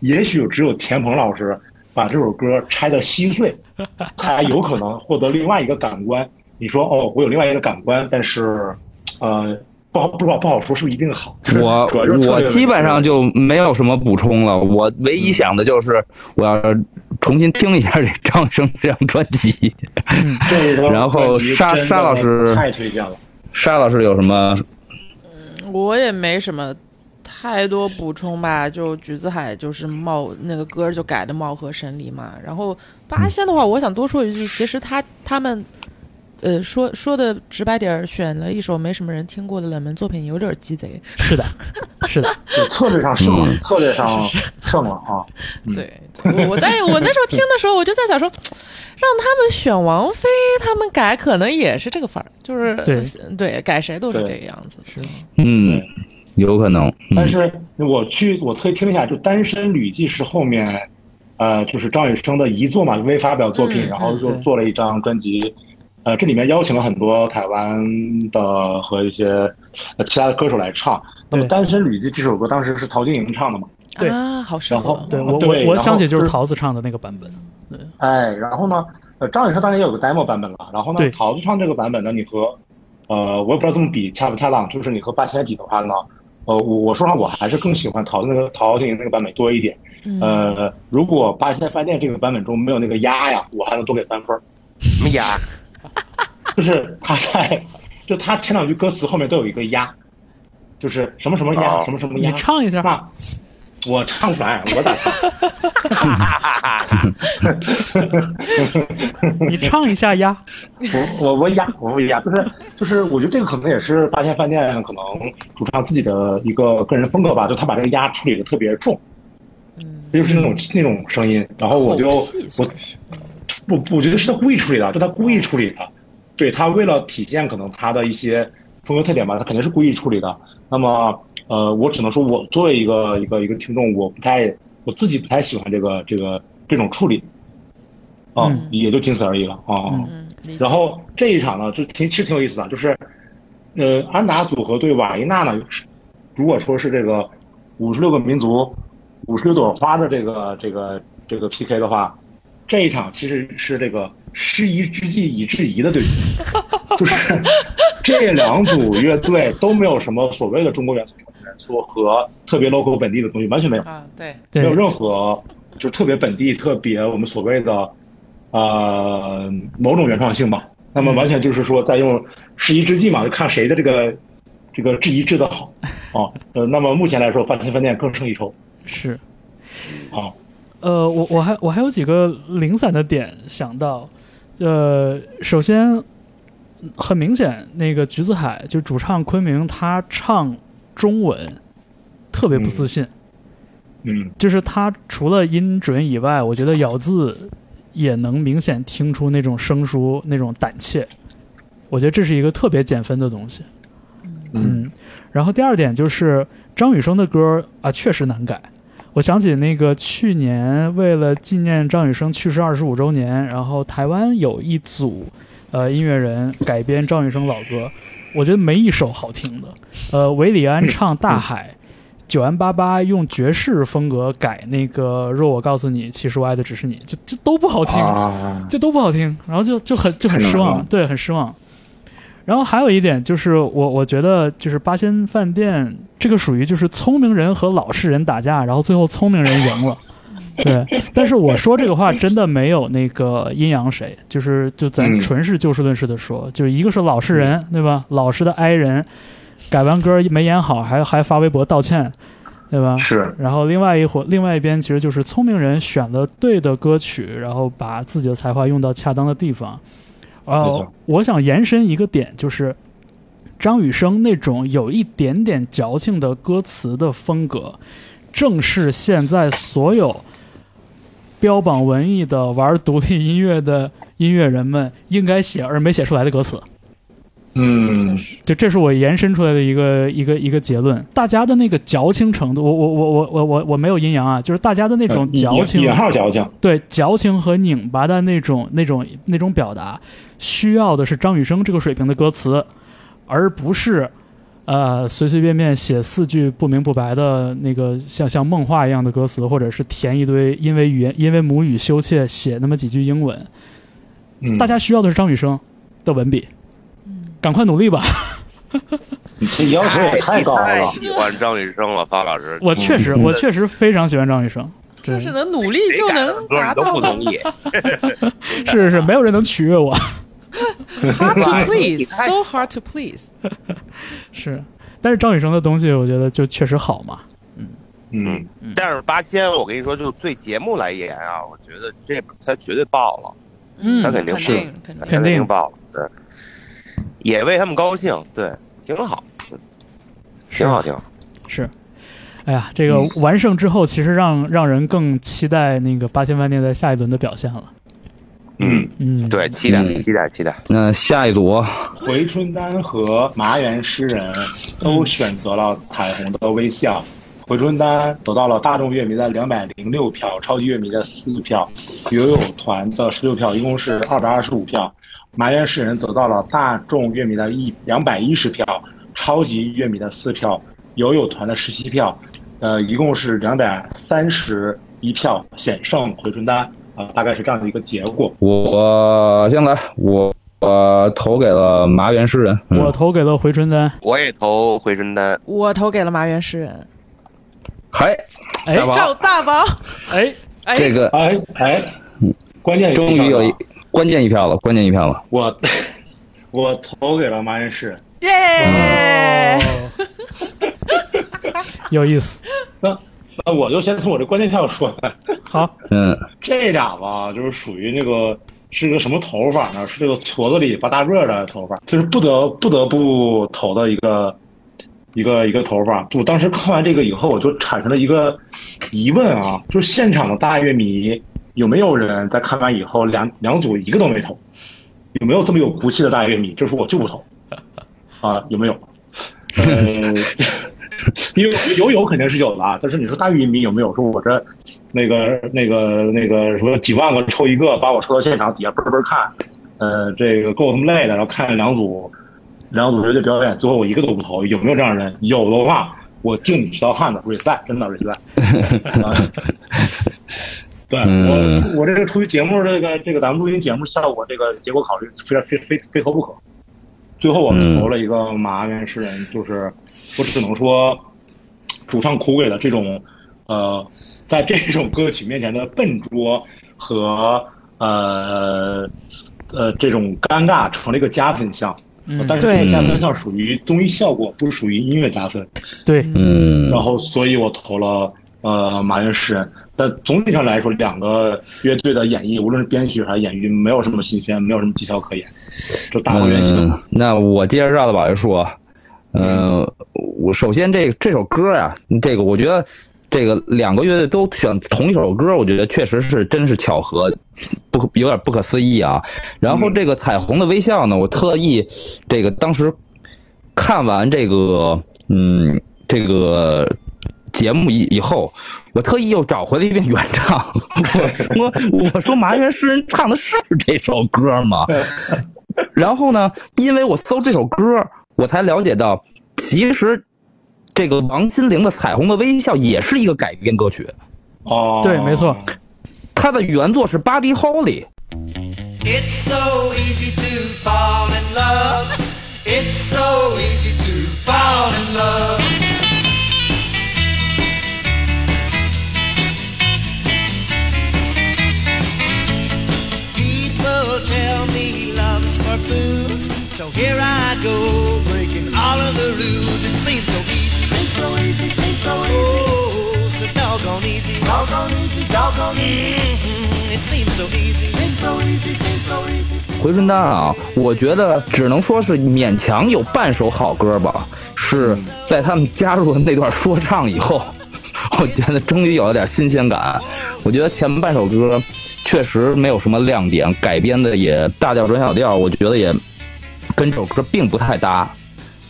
也许只有田鹏老师把这首歌拆的稀碎，才有可能获得另外一个感官。你说哦，我有另外一个感官，但是，呃，不好不好不好说是不是一定好。我我基本上就没有什么补充了，我唯一想的就是我要重新听一下这张生这张专辑。嗯 然后沙沙老师太推荐了。沙老师有什么？我也没什么太多补充吧，就橘子海就是貌那个歌就改的貌合神离嘛。然后八仙的话，我想多说一句，其实他他们。呃，说说的直白点儿，选了一首没什么人听过的冷门作品，有点鸡贼。是的，是的，对策略上胜了，嗯策略上胜了啊！嗯对，对我我在我那时候听的时候，我就在想说，让他们选王菲，他们改可能也是这个范儿，就是对对改谁都是这个样子。是，嗯，有可能。嗯但是我去我特意听了一下，就《单身女记》是后面，呃，就是张雨生的遗作嘛，未发表作品，嗯然后就做了一张专辑。呃，这里面邀请了很多台湾的和一些呃其他的歌手来唱。那么《单身旅记》这首歌当时是陶晶莹唱的嘛？对啊，好适然后合。对我对我我想起就是桃子唱的那个版本。哎，然后呢，呃，张雨生当然也有个 demo 版本了。然后呢，桃子唱这个版本呢，你和，呃，我也不知道这么比恰不恰当，就是你和八千比的话呢，呃，我我说实话，我还是更喜欢桃子那个陶晶莹那个版本多一点。嗯呃，如果八千饭店这个版本中没有那个鸭呀，我还能多给三分儿。什么呀？就是他在，就他前两句歌词后面都有一个鸭，就是什么什么鸭，哦什么什么鸭。你唱一下，那我唱不出来，我咋唱？你唱一下呀。我我我压我会压，就是就是，我觉得这个可能也是八仙饭店可能主唱自己的一个个人风格吧，就他把这个压处理的特别重，嗯，就是那种那种声音，然后我就我算是我我觉得是他故意处理的，是他故意处理的，对他为了体现可能他的一些风格特点吧，他肯定是故意处理的。那么呃，我只能说我作为一个一个一个听众，我不太我自己不太喜欢这个这个这种处理，啊，嗯也就仅此而已了啊。嗯，然后这一场呢，就挺是挺有意思的，就是，呃，安达组合对瓦伊娜呢，是如果说是这个五十六个民族、五十六朵花的这个这个这个 PK 的话，这一场其实是这个师夷之计以制夷的对决，就是这两组乐队都没有什么所谓的中国元素元素和特别 local 本地的东西，完全没有。啊，对，对没有任何就特别本地、特别我们所谓的呃某种原创性吧。那么完全就是说在用师夷之计嘛，就看谁的这个这个制夷制的好啊。呃，那么目前来说，八千饭店更胜一筹是。啊。呃，我我还我还有几个零散的点想到，呃，首先很明显，那个橘子海就主唱昆明，他唱中文特别不自信，嗯就是他除了音准以外，我觉得咬字也能明显听出那种生疏、那种胆怯，我觉得这是一个特别减分的东西。嗯嗯，然后第二点就是张雨生的歌啊，确实难改。我想起那个去年为了纪念张雨生去世二十五周年，然后台湾有一组呃音乐人改编张雨生老歌，我觉得没一首好听的。呃，韦礼安唱《大海》，九安八八用爵士风格改那个《若我告诉你，其实我爱的只是你》，就这都不好听。啊，这都不好听，然后就就很就很失望对，很失望。然后还有一点就是我我觉得就是八仙饭店这个属于就是聪明人和老实人打架，然后最后聪明人赢了。对，但是我说这个话真的没有那个阴阳谁，就是就咱嗯纯是就事论事的说，就是一个是老实人，对吧？老实的 i 人，改完歌没演好，还还发微博道歉，对吧？是然后另外一伙，另外一边其实就是聪明人选了对的歌曲，然后把自己的才华用到恰当的地方。呃，我想延伸一个点，就是张雨生那种有一点点矫情的歌词的风格，正是现在所有标榜文艺的、玩独立音乐的音乐人们应该写而没写出来的歌词。嗯。就这是我延伸出来的一个一个一个结论。大家的那个矫情程度，我我我我我我我没有阴阳啊，就是大家的那种矫情，引引号矫情，对矫情和拧巴的那种那种那种表达，需要的是张雨生这个水平的歌词，而不是呃随随便便写四句不明不白的那个像像梦话一样的歌词，或者是填一堆因为语言因为母语羞怯写那么几句英文。嗯，大家需要的是张雨生的文笔，赶快努力吧！你 这要求也太高太了，喜欢张雨生了，方老师。我确实嗯。我确实非常喜欢张雨生，对就是能努力就能达到你都不同意，是是是，没有人能取悦我。hard to 你 please, 太 so hard to please。是，但是张雨生的东西，我觉得就确实好嘛。嗯。但是八仙，我跟你说，就对节目来言啊，我觉得这他绝对爆了，嗯，他肯定是肯定肯定爆了，对，也为他们高兴，对，挺好，挺好，挺好。是，哎呀，这个完胜之后，其实让让人更期待那个八千饭店在下一轮的表现了。嗯，嗯，对，，期待，嗯期待，期待。那下一组，回春丹和麻原诗人都选择了彩虹的微笑。回春丹得到了大众乐迷的两百零六票，超级乐迷的四票，游泳团的十六票，一共是二百二十五票。麻原诗人得到了大众乐迷的一两百一十票，超级乐迷的四票，友友团的十七票，呃，一共是两百三十一票，险胜回春丹啊、大概是这样的一个结果。我先来，我我投给了麻原诗人。嗯我投给了回春丹。我也投回春丹，我投给了麻原诗人，嗨，哎赵大宝。哎，哎，这个哎哎，关键终于有一一关键一票了，关键一票了。我我投给了麻原氏。耶！有意思。那那我就先从我这关键票说来，好，嗯，这俩吧，就是属于那个是个什么头发呢？是这个矬子里拔大个儿的头发，就是不得不得不投的一个一个一个头发。我当时看完这个以后，我就产生了一个疑问啊，就是现场的大乐迷有没有人在看完以后两两组一个都没投？有没有这么有骨气的大乐迷？就是我就不投啊？有没有？呃，因为有有肯定是有的啊，但是你说大玉米有没有？说我这那个那个那个什么几万个抽一个，把我抽到现场底下嘣嘣看，呃，这个够他妈累的，然后看两组两组乐队表演，最后我一个都不投，有没有这样的人？有的话，我敬你是条汉子，respect，真的 respect。对嗯我，我这个出于节目这个这个咱们录音节目效果，这个结果考虑，非常非非非投不可。最后我们投了一个马原诗人，就是我只能说，主唱枯萎的这种，呃，在这种歌曲面前的笨拙和呃呃这种尴尬成了一个加分项。但是这个加分项属于综艺效果，不属于音乐加分。对，嗯然后所以我投了呃马原诗人。但总体上来说，两个乐队的演绎，无论是编曲还是演绎，没有什么新鲜，没有什么技巧可言，就大同原性。嗯，那我接着绕着宝爷说，呃，我首先这这首歌呀、这个我觉得这个两个乐队都选同一首歌，我觉得确实是真是巧合，不可有点不可思议啊。然后这个彩虹的微笑呢，我特意这个当时看完这个嗯这个节目以以后。我特意又找回了一遍原唱，我说我说麻原诗人唱的是这首歌吗？然后呢，因为我搜这首歌，我才了解到，其实这个王心凌的《彩虹的微笑》也是一个改编歌曲，哦，对，没错。它的原作是 Buddy Holly。It's so easy to fall in love. It's so easy to fall in love. Love's for fools, so here I go breaking all of the rules. It seems so easy, seems so easy, seems so easy. Oh, so doggone easy, doggone easy, doggone easy. It seems so easy, seems so easy, seems so easy. 回春丹啊，我觉得只能说是勉强有半首好歌吧，是在他们加入了那段说唱以后，我觉得终于有了点新鲜感。我觉得前半首歌确实没有什么亮点，改编的也大调转小调，我觉得也跟这首歌并不太搭。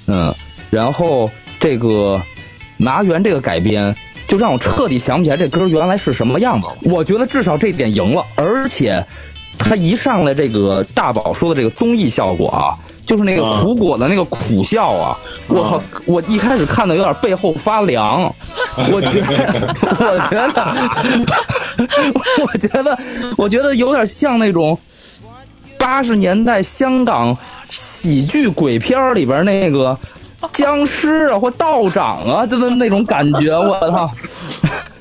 嗯，然后这个拿原这个改编，就让我彻底想不起来这歌原来是什么样子了。我觉得至少这点赢了，而且他一上来这个大宝说的这个综艺效果啊，就是那个啊苦果的那个苦笑啊，我靠！我一开始看的有点背后发凉，我觉得，我觉得，我觉得，我觉得有点像那种八十年代香港喜剧鬼片里边那个僵尸啊或道长啊，就的那种感觉，我操！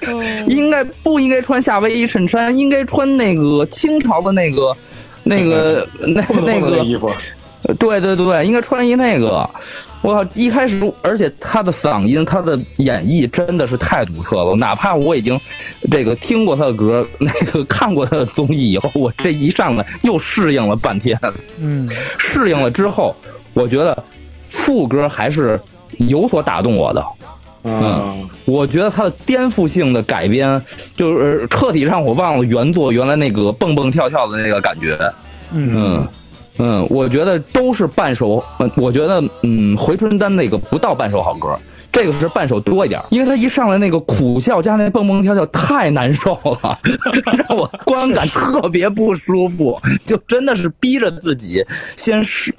应该不应该穿夏威夷衬衫？应该穿那个清朝的那个、那个、那混那个衣服，呃对对对，应该穿一那个。我靠！一开始，而且他的嗓音，他的演绎真的是太独特了。哪怕我已经这个听过他的歌，那个看过他的综艺以后，我这一上来又适应了半天。嗯，适应了之后，我觉得副歌还是有所打动我的。嗯，我觉得他的颠覆性的改编，就是彻底让我忘了原作原来那个蹦蹦跳跳的那个感觉。嗯嗯，嗯我觉得都是半首，我觉得嗯，回春丹那个不到半首好歌，这个是半首多一点，因为他一上来那个苦笑加那蹦蹦跳跳太难受了，让我观感特别不舒服，就真的是逼着自己先是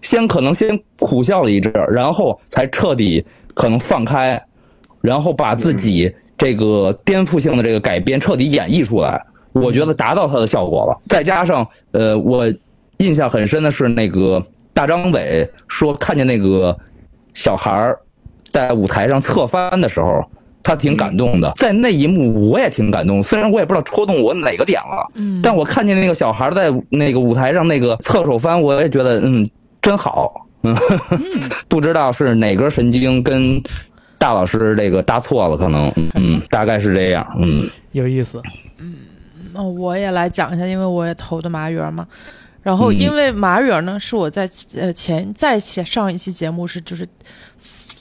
先可能先苦笑了一阵，然后才彻底可能放开，然后把自己这个颠覆性的这个改编彻底演绎出来，我觉得达到它的效果了。再加上呃，我印象很深的是那个大张伟说看见那个小孩儿在舞台上侧翻的时候。他挺感动的，在那一幕我也挺感动，虽然我也不知道戳动我哪个点了，嗯，但我看见那个小孩在那个舞台上那个侧手翻，我也觉得嗯真好，嗯，不知道是哪根神经跟大老师这个搭错了，可能。嗯大概是这样，嗯。有意思。那我也来讲一下，因为我也投的麻园嘛。然后，嗯。因为马远呢，是我在呃前在前上一期节目是就是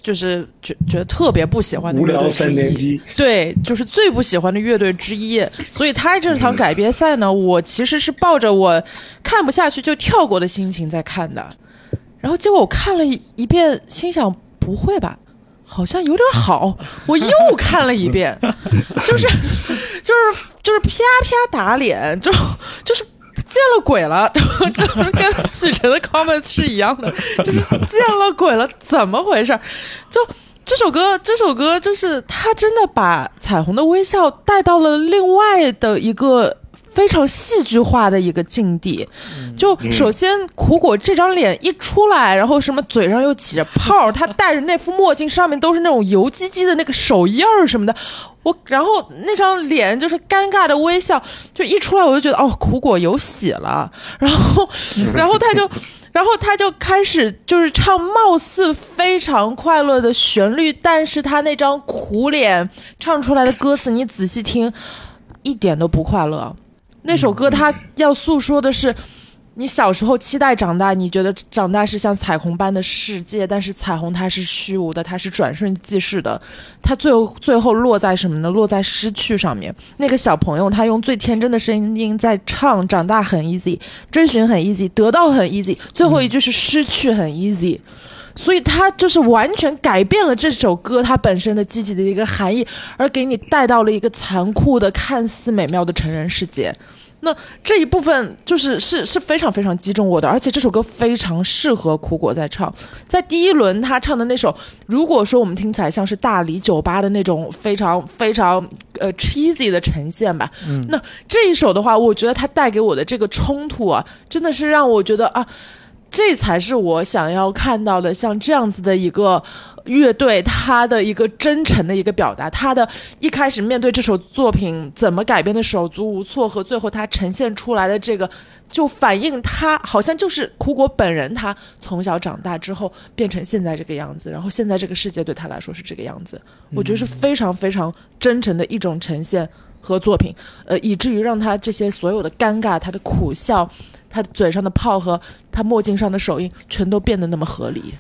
就是觉觉得特别不喜欢的乐队之一，对，就是最不喜欢的乐队之一。所以他这场改编赛呢，我其实是抱着我看不下去就跳过的心情在看的。然后结果我看了一一遍，心想不会吧，好像有点好，我又看了一遍，就是就是就是啪啪打脸，就就是见了鬼了，就就是跟许晨的 comments 是一样的，就是见了鬼了，怎么回事？就这首歌，这首歌就是他真的把彩虹的微笑带到了另外的一个。非常戏剧化的一个境地，就首先苦果这张脸一出来，然后什么嘴上又起着泡，他戴着那副墨镜，上面都是那种油唧唧的那个手印儿什么的，我然后那张脸就是尴尬的微笑，就一出来我就觉得哦，苦果有喜了，然后 然后他就。然后他就开始就是唱貌似非常快乐的旋律，但是他那张苦脸唱出来的歌词，你仔细听，一点都不快乐。那首歌他要诉说的是，你小时候期待长大，你觉得长大是像彩虹般的世界，但是彩虹它是虚无的，它是转瞬即逝的，它最后最后落在什么呢？落在失去上面。那个小朋友他用最天真的声音在唱，长大很 easy，追寻很 easy，得到很 easy，最后一句是失去很 easy。所以他就是完全改变了这首歌它本身的积极的一个含义，而给你带到了一个残酷的、看似美妙的成人世界。那这一部分就是是是非常非常击中我的，而且这首歌非常适合苦果在唱。在第一轮他唱的那首，如果说我们听起来像是大理酒吧的那种非常非常呃 cheesy 的呈现吧，那这一首的话，我觉得它带给我的这个冲突啊，真的是让我觉得啊。这才是我想要看到的，像这样子的一个乐队，他的一个真诚的一个表达。他的一开始面对这首作品怎么改编的手足无措，和最后他呈现出来的这个，就反映他好像就是苦果本人，他从小长大之后变成现在这个样子，然后现在这个世界对他来说是这个样子。我觉得是非常非常真诚的一种呈现和作品，呃，以至于让他这些所有的尴尬，他的苦笑。他嘴上的泡和他墨镜上的手印，全都变得那么合理。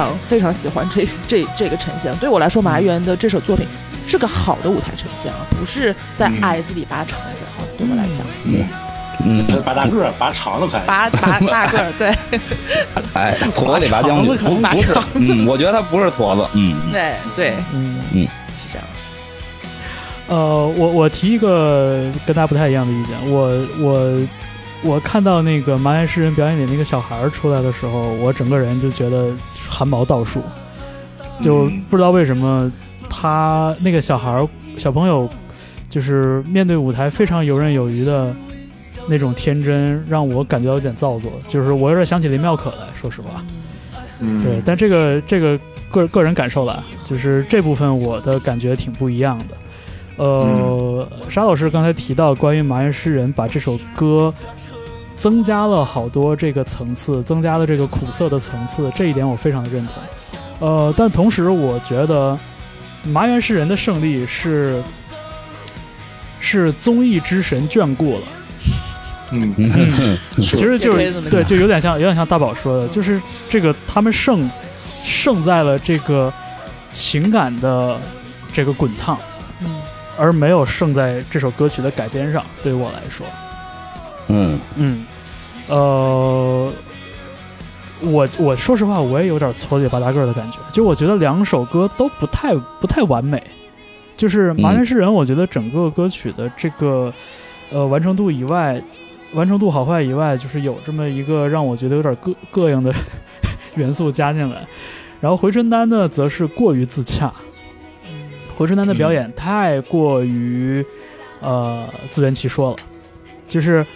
常非常喜欢这这这个呈现。对我来说，麻原的这首作品是个好的舞台呈现啊，不是在矮子里拔肠子啊。对我来讲，嗯，拔大个儿、拔肠子可以。拔拔大个儿，对 哎，矬子里拔将军，不是我觉得他不是矬子，嗯，对对，嗯嗯是这样。呃，我我提一个跟大家不太一样的意见，我我我看到那个麻原诗人表演里那个小孩儿出来的时候，我整个人就觉得汗毛倒竖，就不知道为什么他那个小孩儿小朋友就是面对舞台非常游刃有余的那种天真，让我感觉到有点造作，就是我有点想起林妙可来，说实话。嗯，对，但这个这个个个人感受了，就是这部分我的感觉挺不一样的。呃，沙老师刚才提到关于麻原诗人把这首歌增加了好多这个层次，增加了这个苦涩的层次，这一点我非常的认同。呃，但同时我觉得麻原诗人的胜利是是综艺之神眷顾了。嗯，嗯。其实就是对，就有点像，有点像大宝说的，就是这个他们胜胜在了这个情感的这个滚烫，嗯。而没有胜在这首歌曲的改编上。对于我来说，嗯。嗯，呃，我我说实话，我也有点矬子里拔大个儿的感觉。就我觉得两首歌都不太不太完美。就是《麻原诗人》，我觉得整个歌曲的这个呃完成度以外，完成度好坏以外，就是有这么一个让我觉得有点膈膈应的 元素加进来。然后回春丹呢，则是过于自洽。回春丹的表演太过于呃自圆其说了，就是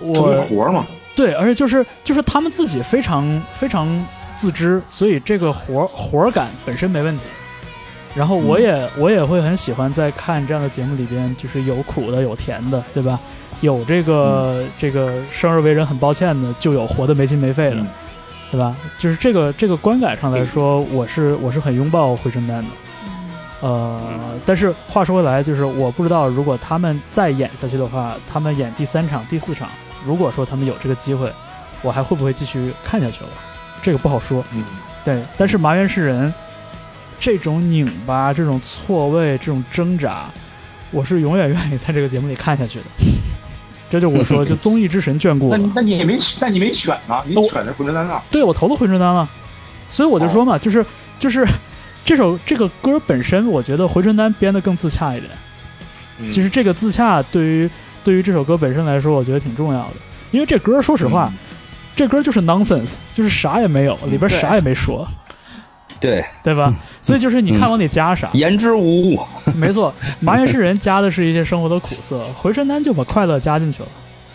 我活儿嘛，对，而且就是就是他们自己非常非常自知，所以这个活活儿感本身没问题。然后我也、我也会很喜欢在看这样的节目里边，就是有苦的有甜的，对吧？有这个、这个生而为人很抱歉的，就有活得没心没肺的，嗯对吧？就是这个这个观感上来说，我是我是很拥抱回春丹的。呃，但是话说回来，就是我不知道如果他们再演下去的话，他们演第三场、第四场，如果说他们有这个机会，我还会不会继续看下去了？这个不好说。嗯，对，但是麻原诗人这种拧巴、这种错位、这种挣扎，我是永远愿意在这个节目里看下去的。这就我说，就综艺之神眷顾我了那你。那你也没那你没选呢，你选的是浑身单啊。对我投了回春丹了，所以我就说嘛，就是就是这首这个歌本身，我觉得回春丹编的更自洽一点。嗯其实这个自洽对于对于这首歌本身来说，我觉得挺重要的，因为这歌说实话，嗯。这歌就是 nonsense，就是啥也没有，里边啥也没说，对，对吧？所以就是你看往里加啥，言之无物。没错，麻原诗人加的是一些生活的苦涩，回春丹就把快乐加进去了，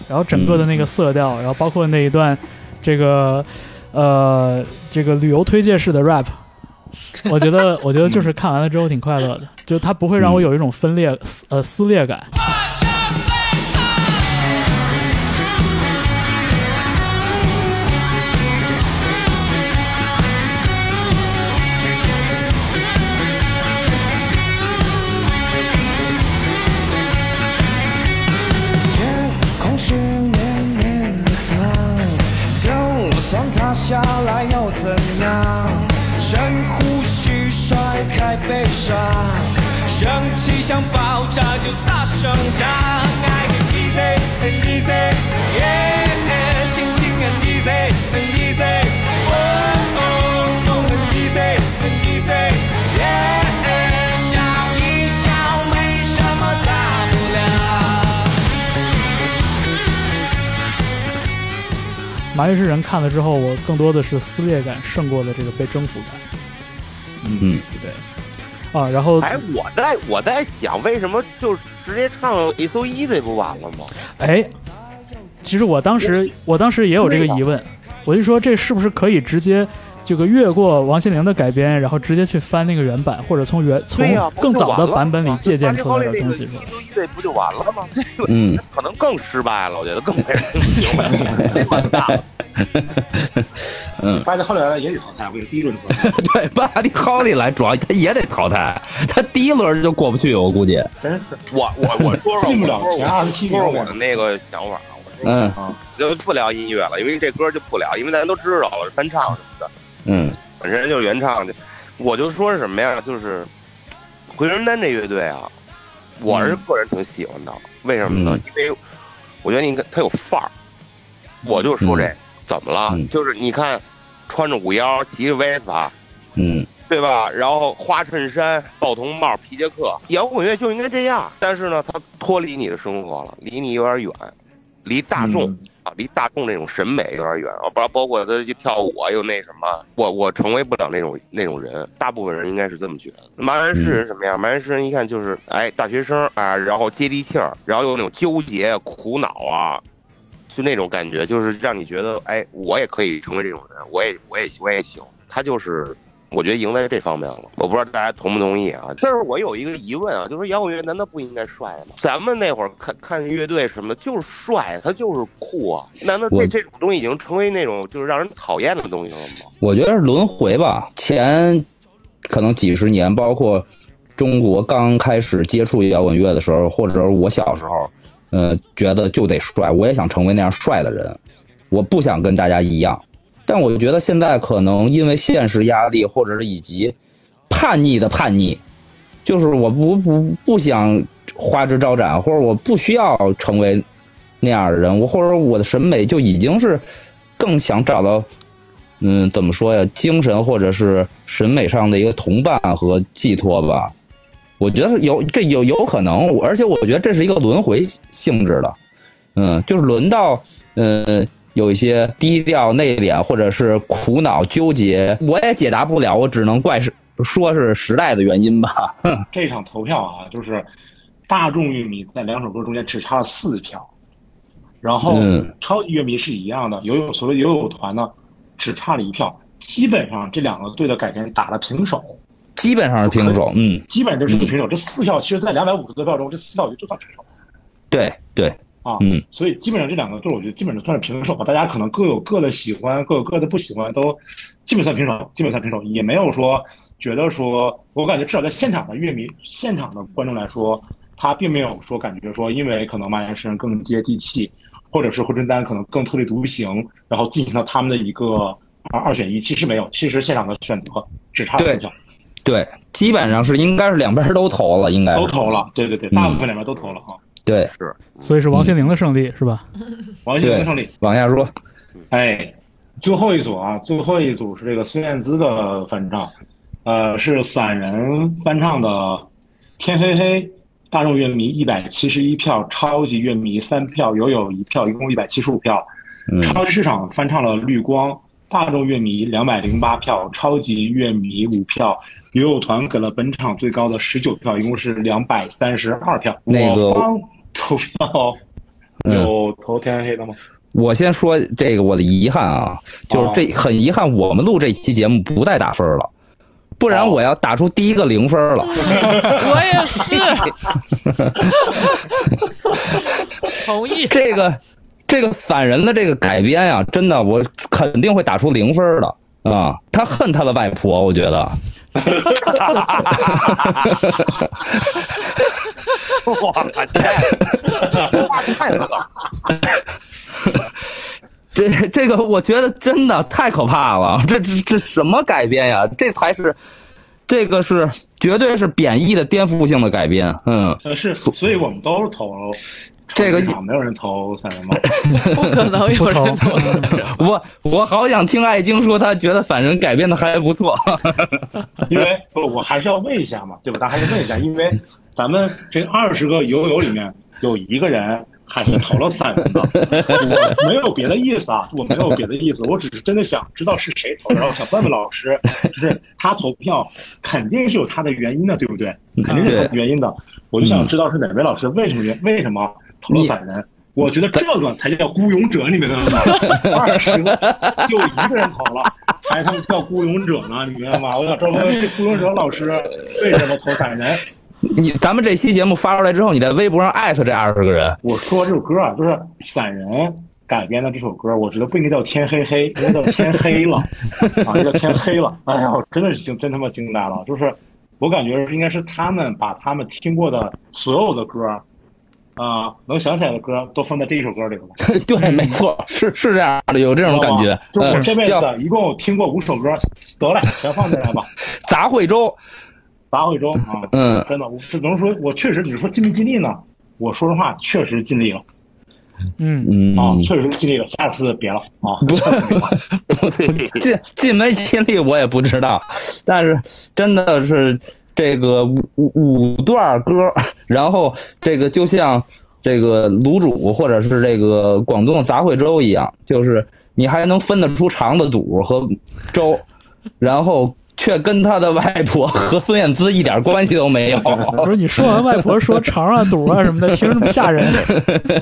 然后整个的那个色调，然后包括那一段这个呃这个旅游推介式的 rap，我觉得我觉得就是看完了之后挺快乐的，就它不会让我有一种分裂撕呃撕裂感。又怎样？深呼吸，甩开悲伤，生气想爆炸就大声唱。爱很 easy，很 easy，yeah，心情很 easy，很 easy，哦，梦很 easy，很 easy 麻雀诗人看了之后，我更多的是撕裂感胜过了这个被征服感。嗯，对。啊，然后哎，我在我在想，为什么就直接唱《It's So Easy》不完了吗？哎，其实我当时我当时也有这个疑问，我就说这是不是可以直接这个越过王心凌的改编，然后直接去翻那个原版，或者从原从更早的版本里借鉴出来那个的东西？是吧 It's So Easy 不就完了吗？嗯，可能更失败了，我觉得更没人明白，完蛋了。嗯，发现后来也得淘汰，我跟你第一轮淘汰，对，巴迪豪利来，主要他也得淘汰，他第一轮就过不去，我估计。真是我我我说说进不了我说前我27说说名我的那个想法，我说嗯啊，就不聊音乐了，因为这歌就不聊，因为咱都知道了翻唱什么的，嗯本身就是原唱的。我就说是什么呀？就是回春丹这乐队啊，我是个人挺喜欢的。为什么呢？嗯因为我觉得你看他有范儿。我就说这、怎么了？嗯就是你看，穿着五幺，骑着 Vespa，嗯对吧？然后花衬衫、豹头帽、皮夹克，摇滚乐就应该这样。但是呢，他脱离你的生活了，离你有点远，离大众、嗯啊，离大众那种审美有点远。啊，不然包括他去跳舞啊，又那什么，我我成为不了那种那种人。大部分人应该是这么觉得。麻原诗人什么样？麻原诗人一看就是，哎，大学生啊，然后接地气儿，然后有那种纠结、苦恼啊。就那种感觉，就是让你觉得，哎，我也可以成为这种人，我也，我也，我也行。他就是我觉得赢在这方面了，我不知道大家同不同意啊？但是我有一个疑问啊，就是摇滚乐难道不应该帅吗？咱们那会儿看看乐队什么，就是帅，他就是酷啊。难道这这种东西已经成为那种就是让人讨厌的东西了吗？我觉得是轮回吧。前可能几十年，包括中国刚开始接触摇滚乐的时候，或者我小时候，呃，觉得就得帅，我也想成为那样帅的人，我不想跟大家一样。但我觉得现在可能因为现实压力，或者是以及叛逆的叛逆，就是我不不不想花枝招展，或者我不需要成为那样的人，我或者我的审美就已经是更想找到嗯，怎么说呀？精神或者是审美上的一个同伴和寄托吧。我觉得有这有有可能，而且我觉得这是一个轮回性质的。嗯，就是轮到呃有一些低调内敛或者是苦恼纠结，我也解答不了，我只能怪是说是时代的原因吧。这场投票啊，就是大众乐迷在两首歌中间只差了四票，然后嗯。超级乐迷是一样的，游泳所谓游泳团呢只差了一票，基本上这两个队的改编打了平手，基本上是平手。嗯，基本就是一个平手。这四票其实，在两百五十多票中，这四票就算平手。对对，啊。嗯所以基本上这两个队，我觉得基本上算是平手吧。大家可能各有各的喜欢，各有各的不喜欢，都基本算平手，基本算平手，也没有说觉得说，我感觉至少在现场的乐迷、现场的观众来说，他并没有说感觉说，因为可能蔓延诗人更接地气，或者是霍春丹可能更特立独行，然后进行了他们的一个二二选一。其实没有，其实现场的选择只差对，基本上是应该是两边都投了，应该都投了。对对对，大部分两边都投了啊。对。是所以是王心凌的胜利，是吧？王心凌胜利。往下说，哎，最后一组啊，最后一组是这个孙燕姿的翻唱，呃，是散人翻唱的《天黑黑》，大众乐迷一百七十一票，超级乐迷三票，友友一票，一共一百七十五票。嗯超级市场翻唱了《绿光》，大众乐迷两百零八票，超级乐迷五票，友友团给了本场最高的十九票，一共是两百三十二票。那个我方投票有投天黑黑的吗？我先说这个我的遗憾啊，就是这很遗憾，我们录这期节目不带打分了，不然我要打出第一个零分了。我也是，同意。这个这个散人的这个改编呀、真的我肯定会打出零分的啊！他恨他的外婆，我觉得。哇，太话太狠了。这这个我觉得真的太可怕了，这这这什么改编呀？这才是，这个是绝对是贬义的颠覆性的改编。嗯，呃，是，所以我们都是投这个没有人投三人帮？不可能有人投。我我好想听艾晶说，他觉得反正改编的还不错。因为不，我还是要问一下嘛，对吧？咱还是问一下，因为咱们这二十个友友里面有一个人还是投了散人的，我没有别的意思啊，我没有别的意思，我只是真的想知道是谁投的，然后想问问老师，就 是他投票肯定是有他的原因的，对不对？肯定是有原因的，我就想知道是哪位老师为什么原为什么投了散人。我觉得这个才叫孤勇者，你们明白吗？二十个就一个人投了，还他妈叫孤勇者呢，你明白吗？我想知道这孤勇者老师为什么投散人？你咱们这期节目发出来之后，你在微博上艾特这二十个人。我说这首歌啊，就是散人改编的这首歌，我觉得不应该叫天黑黑，应该叫天黑了啊，叫天黑了。哎呀，我真的是惊，真他妈惊呆了。就是我感觉应该是他们把他们听过的所有的歌啊、能想起来的歌都放在这一首歌里了。对，没错，是是这样的，有这种感觉。就是我这辈子一共听过五首歌，得了，全放进来吧。杂烩粥。杂烩粥啊，嗯 真的，我只能说，我确实，你说尽没尽力呢？我说实话，确实尽力了嗯，嗯，啊，确实尽力了。下次别了啊。不对，尽尽没尽力我也不知道，但是真的是这个五五五段歌，然后这个就像这个卤煮或者是这个广东的杂烩粥一样，就是你还能分得出肠子肚和粥，然后却跟他的外婆和孙燕姿一点关系都没有。不是你说完外婆说肠啊、肚啊什么的，听着这么吓人。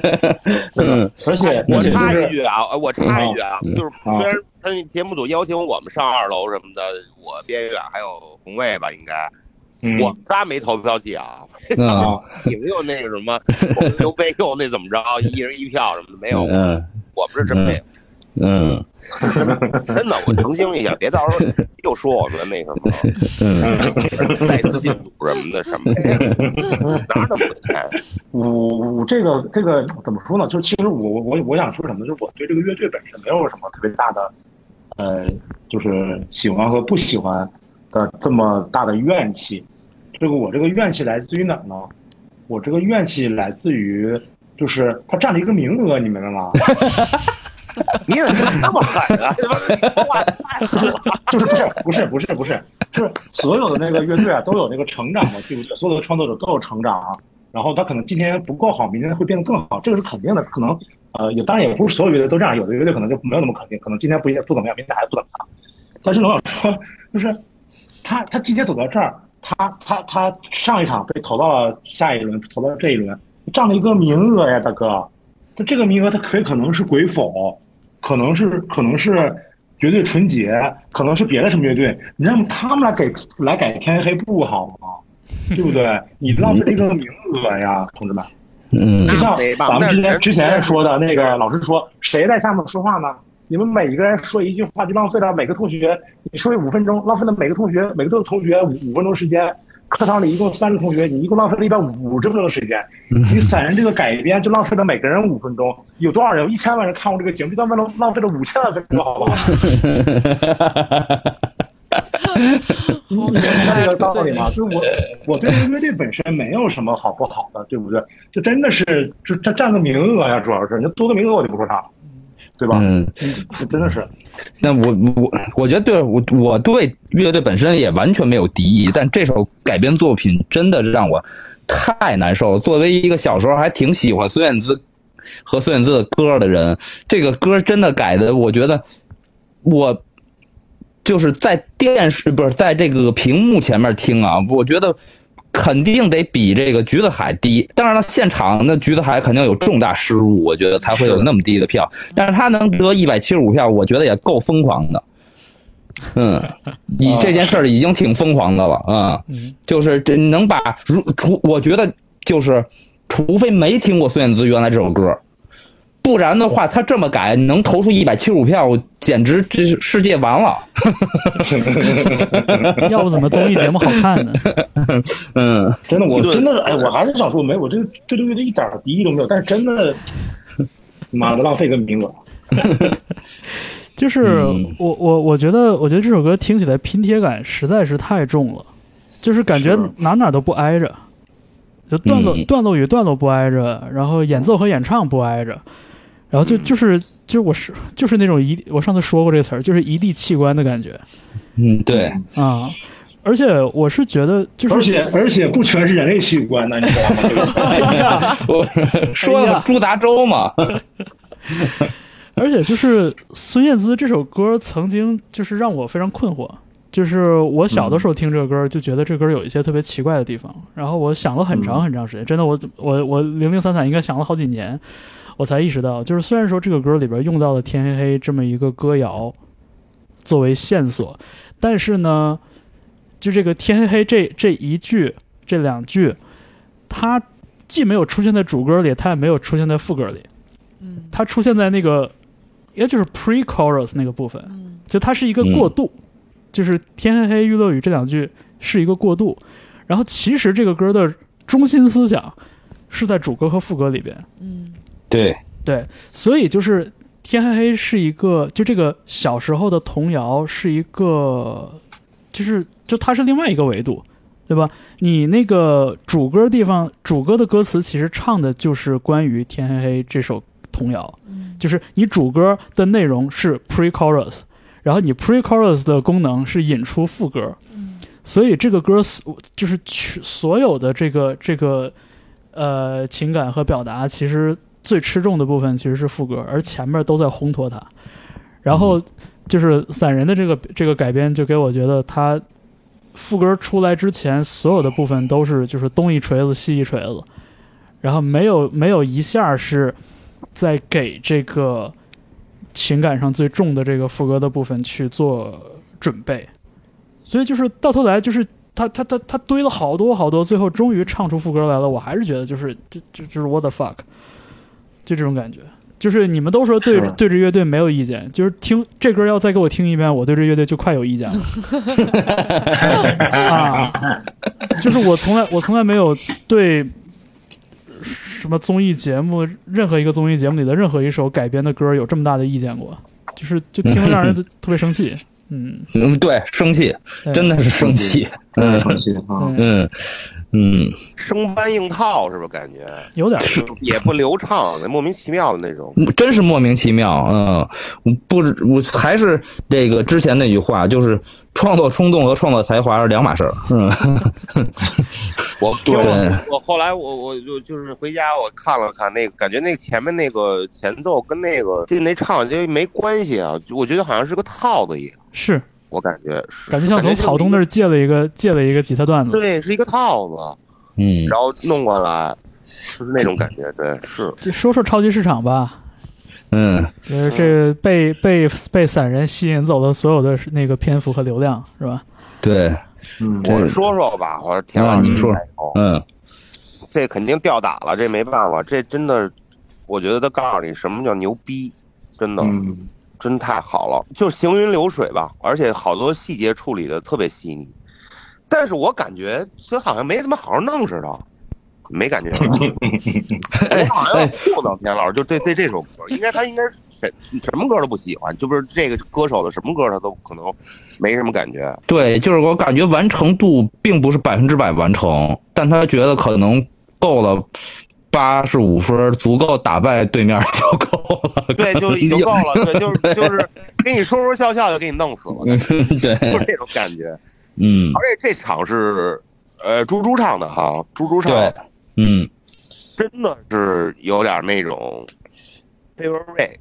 嗯而且我插一句啊，呃我插一句啊，嗯就是啊虽然他那节目组邀请我们上二楼什么的，我边远还有红卫吧，应该嗯。我们仨没投票器啊，嗯。啊，你们又那个什么，我们刘备又那怎么着，一人一票什么的没有，嗯。我们是真没有。嗯真的，我澄清一下，别到时候又说我们那什么嗯带资进组什么的什么的，哪那么多钱？我我这个这个怎么说呢？就是其实我我我我想说什么？就是我对这个乐队本身没有什么特别大的，呃，就是喜欢和不喜欢的这么大的怨气。这个我这个怨气来自于哪呢？我这个怨气来自于就是他占了一个名额，你明白吗？你怎么那么狠啊？这话太狠了。就是不是不是不是不是，就是所有的那个乐队啊都有那个成长嘛，对不对？所有的创作者都有成长啊，然后他可能今天不够好，明天会变得更好，这个是肯定的。可能呃，也当然也不是所有乐队都这样，有的乐队可能就没有那么肯定，可能今天不不怎么样，明天还不怎么样。但是我想说，就是他他今天走到这儿，他他他上一场被投到了下一轮，投到了这一轮，占了一个名额呀，大哥。他这个名额他可以可能是鬼否，可能是可能是绝对纯洁，可能是别的什么乐队，你让他们来给来改天黑不好吗？对不对？你浪费这个名额呀，同志们。嗯就像咱们之前之前说的那个老师说，谁在下面说话呢？你们每一个人说一句话，就浪费了每个同学，你说五分钟，浪费了每个同学每个同学五五分钟时间。课堂里一共三个同学，你一共浪费了一百五十分钟的时间。你散人这个改编就浪费了每个人五分钟，有多少人？一千万人看过这个节目，就浪费了浪费了五千万分钟，好不好？你明白这个道理吗？就是我，我对这个乐队本身没有什么好不好的，对不对？就真的是，就这占个名额呀，主要是你多个名额我就不说啥了，对吧？嗯，这真的是，那我我我觉得对我我对乐队本身也完全没有敌意，但这首改编作品真的让我太难受了。作为一个小时候还挺喜欢孙燕姿和孙燕姿的歌的人，这个歌真的改的，我觉得我就是在电视不是在这个屏幕前面听啊，我觉得。肯定得比这个橘子海低，当然了，现场那橘子海肯定有重大失误，我觉得才会有那么低的票。但是他能得一百七十五票，我觉得也够疯狂的。嗯，你这件事儿已经挺疯狂的了啊、嗯就是这能把如除，我觉得就是，除非没听过孙燕姿原来这首歌，不然的话，他这么改能投出一百七十五票，我简直这世界完了。要不怎么综艺节目好看呢？嗯，真的，我真的是，哎，我还是想说，没，我这对这个乐队一点敌意都没有，但是真的，妈的，浪费个名额。就是嗯。我我我觉得我觉得这首歌听起来拼贴感实在是太重了，就是感觉哪哪都不挨着，就段落、嗯。段落与段落不挨着，然后演奏和演唱不挨着，然后就就是就是我是就是那种一我上次说过这个词儿，就是一地器官的感觉嗯，对，啊。而且我是觉得，就是而且而且不全是人类器官呢，你知道吗？我说了朱达州嘛，而且就是孙燕姿这首歌曾经就是让我非常困惑，就是我小的时候听这个歌就觉得这歌有一些特别奇怪的地方，然后我想了很长很长时间，真的我我我零零散散应该想了好几年，我才意识到，就是虽然说这个歌里边用到了天黑黑这么一个歌谣作为线索，但是呢，就这个天黑黑这这一句这两句，它既没有出现在主歌里，它也没有出现在副歌里。嗯它出现在那个，也就是 pre-chorus 那个部分，嗯就它是一个过渡，就是天黑黑、娱乐雨这两句是一个过渡，然后其实这个歌的中心思想是在主歌和副歌里边，嗯对，对，所以就是天黑黑是一个，就这个小时候的童谣是一个，就是就它是另外一个维度，对吧？你那个主歌地方，主歌的歌词其实唱的就是关于天黑黑这首童谣，嗯。就是你主歌的内容是 pre-chorus，然后你 pre-chorus 的功能是引出副歌，嗯。所以这个歌所就是去所有的这个这个呃情感和表达，其实最吃重的部分其实是副歌，而前面都在烘托它。然后就是散人的这个这个改编，就给我觉得他副歌出来之前，所有的部分都是就是东一锤子西一锤子，然后没有没有一下是在给这个情感上最重的这个副歌的部分去做准备。所以就是到头来就是他他他他堆了好多好多，最后终于唱出副歌来了。我还是觉得就是这这就是 what the fuck，就这种感觉。就是你们都说对对这乐队没有意见，就是听这歌要再给我听一遍，我对这乐队就快有意见了 啊！就是我从来我从来没有对什么综艺节目任何一个综艺节目里的任何一首改编的歌有这么大的意见过，就是就听了让人 特别生气。嗯，嗯，对，生气，真的是生气。嗯放心啊。嗯嗯，生搬硬套是不是？感觉有点儿也不流畅，莫名其妙的那种。真是莫名其妙。嗯，不，我还是这个之前那句话，就是创作冲动和创作才华是两码事儿。嗯，我 对我我后来我我就就是回家我看了看那个，感觉那前面那个前奏跟那个就那唱就没关系啊，我觉得好像是个套子一样，是我感觉是感觉像从草东那儿借了一个借了一个吉他段子。对是一个套子，嗯，然后弄过来，就是那种感觉，对是。就说说超级市场吧，嗯，呃，这被被被散人吸引走了所有的那个篇幅和流量，是吧？对，嗯，我说说吧，我说田老师啊你说嗯这肯定吊打了，这没办法，这真的，我觉得他告诉你什么叫牛逼，真的。嗯真太好了，就行云流水吧，而且好多细节处理的特别细腻。但是我感觉这好像没怎么好好弄似的，没感觉吧。哎 我好像要哎，糊弄田老师，就对对这首歌，应该他应该什什么歌都不喜欢，就不是这个歌手的什么歌他都可能没什么感觉。对，就是我感觉完成度并不是百分之百完成，但他觉得可能够了。八十五分足够打败对面就够 了，对，就已经 够了，对，就是就是给你说说笑笑就给你弄死了，对。就是对，这种感觉。嗯，而且这场是呃猪猪唱的哈，猪猪唱的，嗯。真的是有点那种 f a v o r i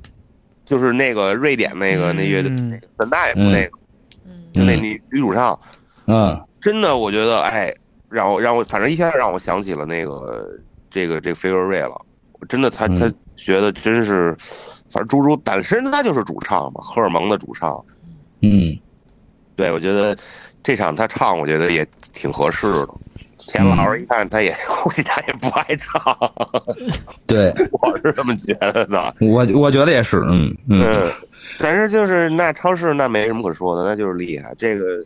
就是那个瑞典那个那乐队嗯。那个本大夫那个，嗯。就那女女主唱，嗯。真的我觉得哎，让我让我反正一下让我想起了那个这个这个 o r i 了，真的他嗯。他觉得真是，反正猪猪本身他就是主唱嘛，荷尔蒙的主唱，嗯。对我觉得这场他唱我觉得也挺合适的。田老师一看，他也 估计他也不爱唱，对，我是这么觉得的。我我觉得也是，嗯嗯。嗯，但是就是那超市那没什么可说的，那就是厉害，这个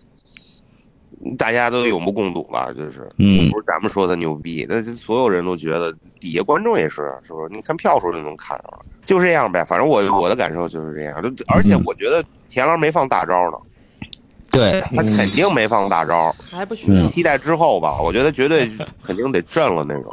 大家都有目共睹吧，就是，嗯不是咱们说他牛逼，那就所有人都觉得，底下观众也是，是不是？你看票数就能看出来，就这样呗。反正我我的感受就是这样，就而且我觉得田老师没放大招呢，对，他肯定没放大招，还不需要。嗯期待之后吧，我觉得绝对肯定得震了那种。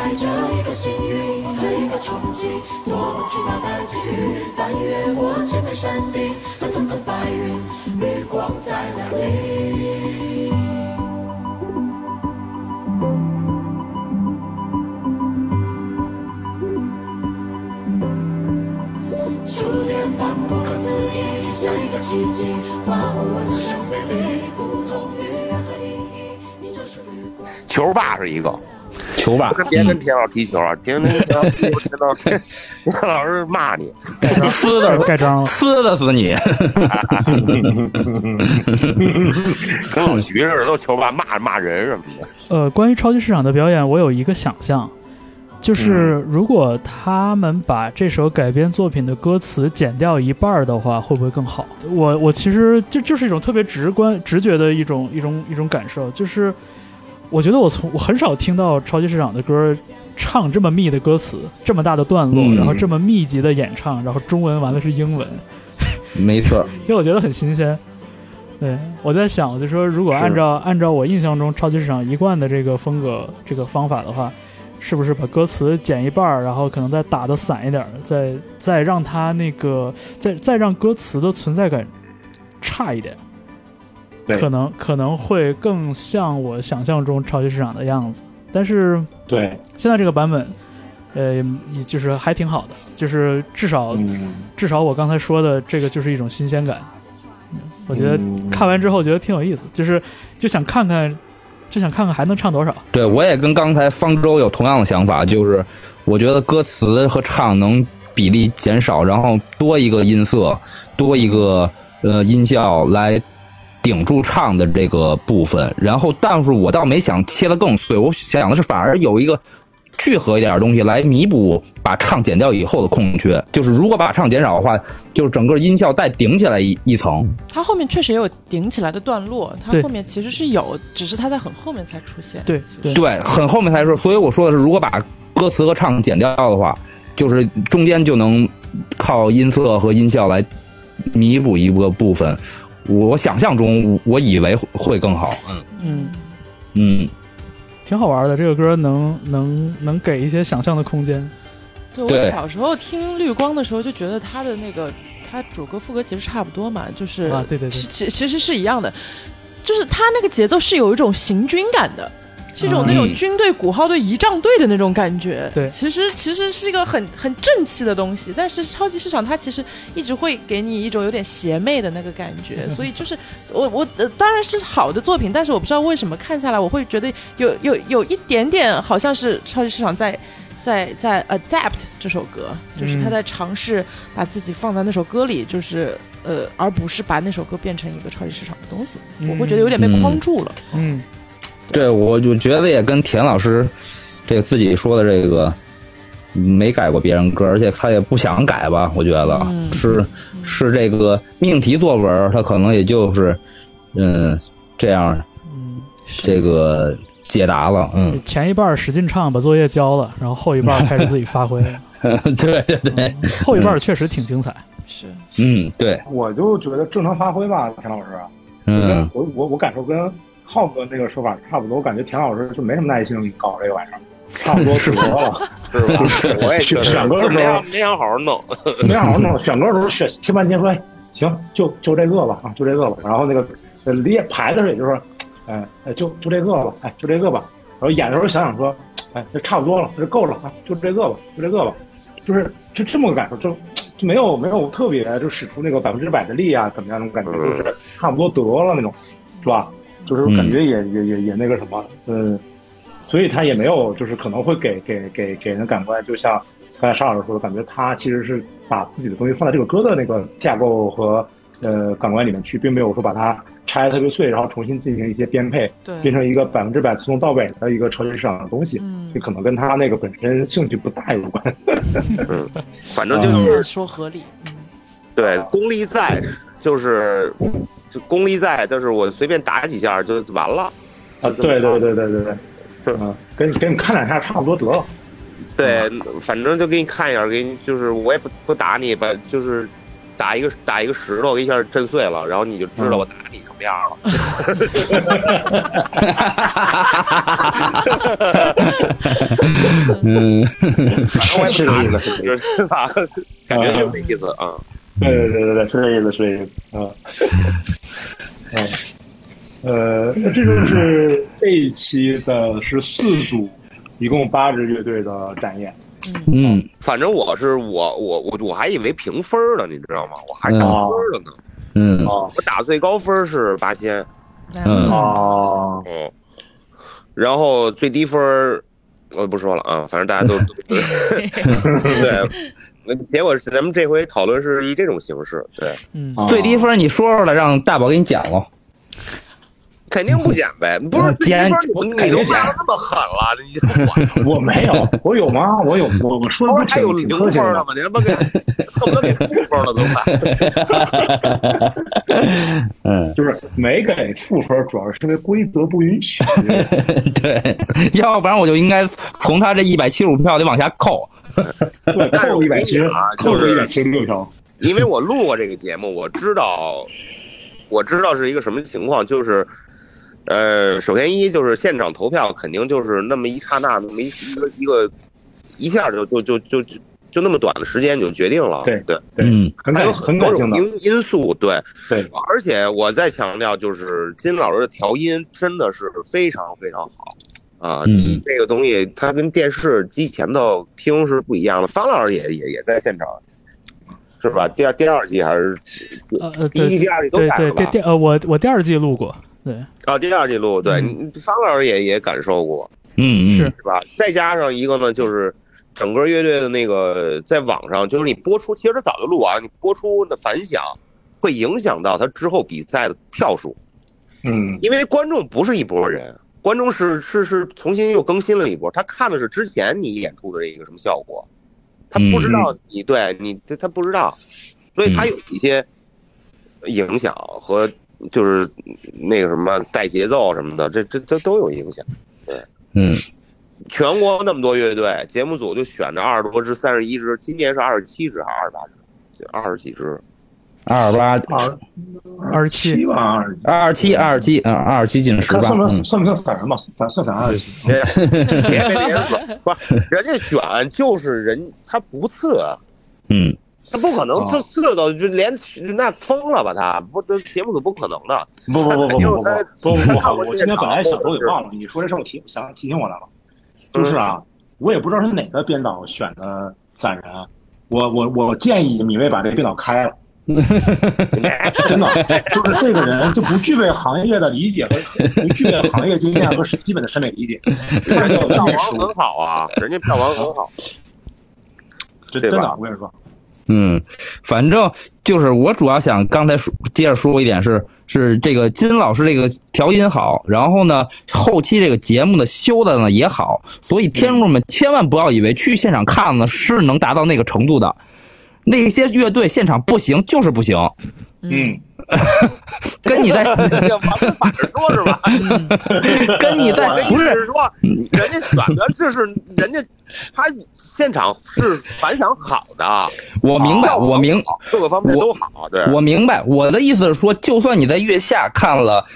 带着一个幸运和一个冲击，多么奇妙的际遇！翻越过千面山顶和层层白云，绿光在哪里？触电般不可思议，像一个奇迹，划过我的生命里，不同于任何意义，你就是绿光。球霸是一个，球吧，跟别跟田老师踢球啊，田跟田田老师田老师骂你，撕的盖章了。撕的死你，跟老徐似的，都球吧骂骂人什么的。呃，关于超级市场的表演，我有一个想象，就是嗯如果他们把这首改编作品的歌词剪掉一半儿的话，会不会更好？我我其实就就是一种特别直观、直觉的一种一种一种感受，就是我觉得我从我很少听到超级市场的歌唱这么密的歌词，这么大的段落，嗯。然后这么密集的演唱，然后中文完了是英文，没错，就我觉得很新鲜。对，我在想，我就说，如果按照按照我印象中超级市场一贯的这个风格、这个方法的话，是不是把歌词剪一半儿，然后可能再打的散一点儿，再再让它那个再再让歌词的存在感差一点，对可能可能会更像我想象中超级市场的样子。但是对，现在这个版本，呃，也就是还挺好的，就是至少、嗯，至少我刚才说的这个就是一种新鲜感。嗯我觉得嗯看完之后觉得挺有意思，就是就想看看，就想看看还能唱多少。对我也跟刚才方舟有同样的想法，就是我觉得歌词和唱能比例减少，然后多一个音色，多一个呃音效来顶住唱的这个部分。然后，但是我倒没想切得更碎，我想的是反而有一个聚合一点东西来弥补把唱剪掉以后的空缺。就是如果把唱减少的话，就是整个音效再顶起来一一层。它后面确实也有顶起来的段落，它后面其实是有，只是它在很后面才出现。对对对，很后面才说，所以我说的是，如果把歌词和唱剪掉的话，就是中间就能靠音色和音效来弥补一个部分。我想象中，我以为会更好。嗯嗯，嗯，挺好玩的。这个歌能能能给一些想象的空间。对我小时候听绿光的时候，就觉得它的那个它主歌副歌其实差不多嘛，就是啊对对对其其其实是一样的，就是它那个节奏是有一种行军感的。是一种那种嗯。军队鼓号队仪仗队的那种感觉，对。其实其实是一个很很正气的东西，但是超级市场它其实一直会给你一种有点邪魅的那个感觉，所以就是我我呃当然是好的作品，但是我不知道为什么看下来我会觉得有有有一点点好像是超级市场在在在 adapt 这首歌，就是他在尝试把自己放在那首歌里，就是呃，而不是把那首歌变成一个超级市场的东西。我会觉得有点被框住了。嗯，对，我就觉得也跟田老师这个自己说的这个没改过别人歌，而且他也不想改吧，我觉得、嗯是是这个命题作文，他可能也就是嗯这样嗯这个解答了，嗯，前一半使劲唱，把作业交了，然后后一半开始自己发挥。对对对，后一半确实挺精彩。是，嗯对，我就觉得正常发挥吧，田老师。嗯我我我感受跟浩哥那个说法差不多，我感觉田老师就没什么耐心搞这个玩意儿，差不多得了。是吧？我也觉得选歌的时候没想没想好好弄。没想好好弄，选歌的时候选听半天说，哎，行，就就这个吧，啊，就这个吧。然后那个呃列排的时候也就是说，哎哎，就就这个吧，哎，就这个吧。然后演的时候想想说，哎，这差不多了，这够了啊，就这个吧，就这个吧。就是就这么个感受，就就没有没有特别就使出那个百分之百的力啊，怎么样那种感觉，就是差不多得了那种，是吧？就是感觉也、也也也那个什么，嗯，所以他也没有就是可能会给给给给人感官，就像刚才沙老师说的，感觉他其实是把自己的东西放在这个歌的那个架构和呃感官里面去，并没有说把它拆得特别碎，然后重新进行一些编配，对变成一个百分之百从头到尾的一个超级市场的东西，嗯这可能跟他那个本身兴趣不大有关。嗯，反正就是么说合理。嗯，对功力在，就是就功力在，但是我随便打几下就完了。啊，对对对对对对，嗯，给你给你看两下差不多得了。对，反正就给你看一下，给你就是我也不不打你，把就是打一个打一个石头，一下震碎了，然后你就知道我打你什么样了。嗯，反正我也是这意思，是吧？感觉就这意思啊。对对对对对，是这意思，是这意思。嗯，嗯，呃，这就是这一期的是四组，一共八支乐队的展演。嗯。反正我是我我我我还以为评分了，你知道吗？我还打分了呢。嗯。哦我打最高分是八千，嗯。哦，嗯，然后最低分儿我不说了啊，反正大家都 对。那结果咱们这回讨论是以这种形式，对，最低分你说出来，让大宝给你减了。肯定不减呗，不是减你你都骂的那么狠了，你我 我没有，我有吗？我有，我我说的不是挺还有零？分了吗？你他妈给恨不得给负分了都快。嗯，就是没给负分，主要是因为规则不允许。对，要不然我就应该从他这一百七十五票得往下扣。对，但是一百七十跟你讲啊，扣就是一百七十六条。因为我录过这个节目，我知道，我知道是一个什么情况，就是，呃，首先一就是现场投票肯定就是那么一刹那，那么一一个一个一下就就就就就就那么短的时间就决定了，对对，对，嗯还有很多。种因因素，对，对，而且我再强调，就是金老师的调音真的是非常非常好啊！嗯你这个东西它跟电视机前头听是不一样的。方老师也也也在现场，是吧？第二第二季还是呃呃，第一季、第二季都对对改了吧？呃，我我第二季录过，对，啊，第二季录对，嗯方老师也也感受过，嗯嗯是是吧？再加上一个呢，就是整个乐队的那个在网上，就是你播出，其实早就录完，你播出的反响会影响到他之后比赛的票数。嗯，因为观众不是一拨人，观众是是是重新又更新了一波，他看的是之前你演出的这个什么效果，他不知道你对你他他不知道，所以他有一些影响和就是那个什么带节奏什么的，这这这都有影响。对嗯全国那么多乐队，节目组就选着二十多支、三十一支，今年是二十七支还是二十八支？就二十几支。二八二二七吧，二二七二七啊，二七进十八，算不算散人吧？算算散二七？别 别别，不，人家选就是人，他不次，嗯，他不可能次次都就连那疯了吧？他不，这节目组不可能的。不不不不不不不不，我今天本来想都给忘了，你说这事我提想提醒我来了，就是啊，我也不知道是哪个编导选的散人，我我我建议米未把这编导开了。真的，就是这个人就不具备行业的理解和不具备行业经验和基本的审美理解，人家票太房很好啊，人家票房很好。真的，我跟你说，嗯，反正就是我主要想刚才说接着说一点是是这个金老师这个调音好，然后呢后期这个节目的修的呢也好，所以听众们千万不要以为去现场看呢是能达到那个程度的，那些乐队现场不行就是不行，嗯，跟你在往反着说是吧？跟你在不是说，人家选的这是人家他现场是反响好的，我明白我明各个方面都好。对，我明白，我的意思是说，就算你在月下看了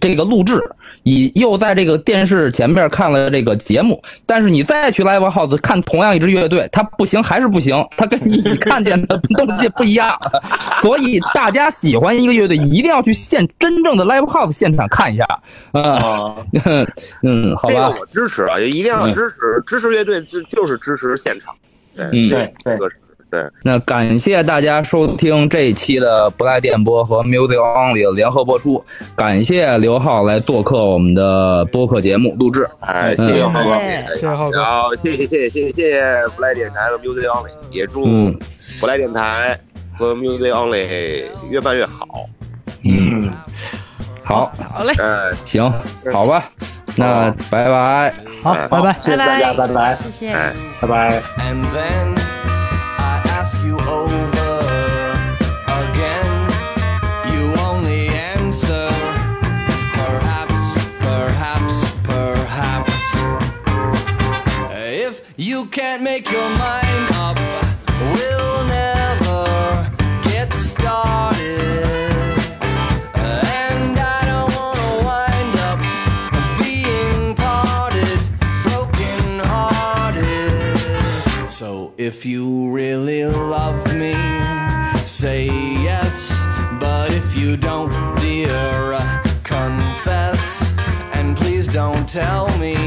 这个录制，你又在这个电视前面看了这个节目，但是你再去 live house 看同样一支乐队，它不行还是不行，它跟你看见的东西不一样。所以大家喜欢一个乐队，一定要去现真正的 live house 现场看一下。啊，啊，嗯，好吧，这个我支持啊，也一定要支持支持乐队，就就是支持现场。对，对对这个是对。那感谢大家收听这一期的不赖电波和 Music Only 的联合播出，感谢刘浩来做客我们的播客节目录制。哎，嗯谢谢浩哥，谢谢谢浩哥然后谢谢谢谢谢谢不赖电台和 Music Only，也祝嗯不赖电台和 Music Only 越办越好。嗯，嗯，好，好嘞，哎，行，好吧，那拜拜。好，拜拜。谢谢大家，拜拜，谢谢。哎。拜拜。Ask you over again. You only answer, perhaps, perhaps, perhaps. If you can't make your mind up, if you really love me, say yes. But if you don't, dear, uh, confess. And please don't tell me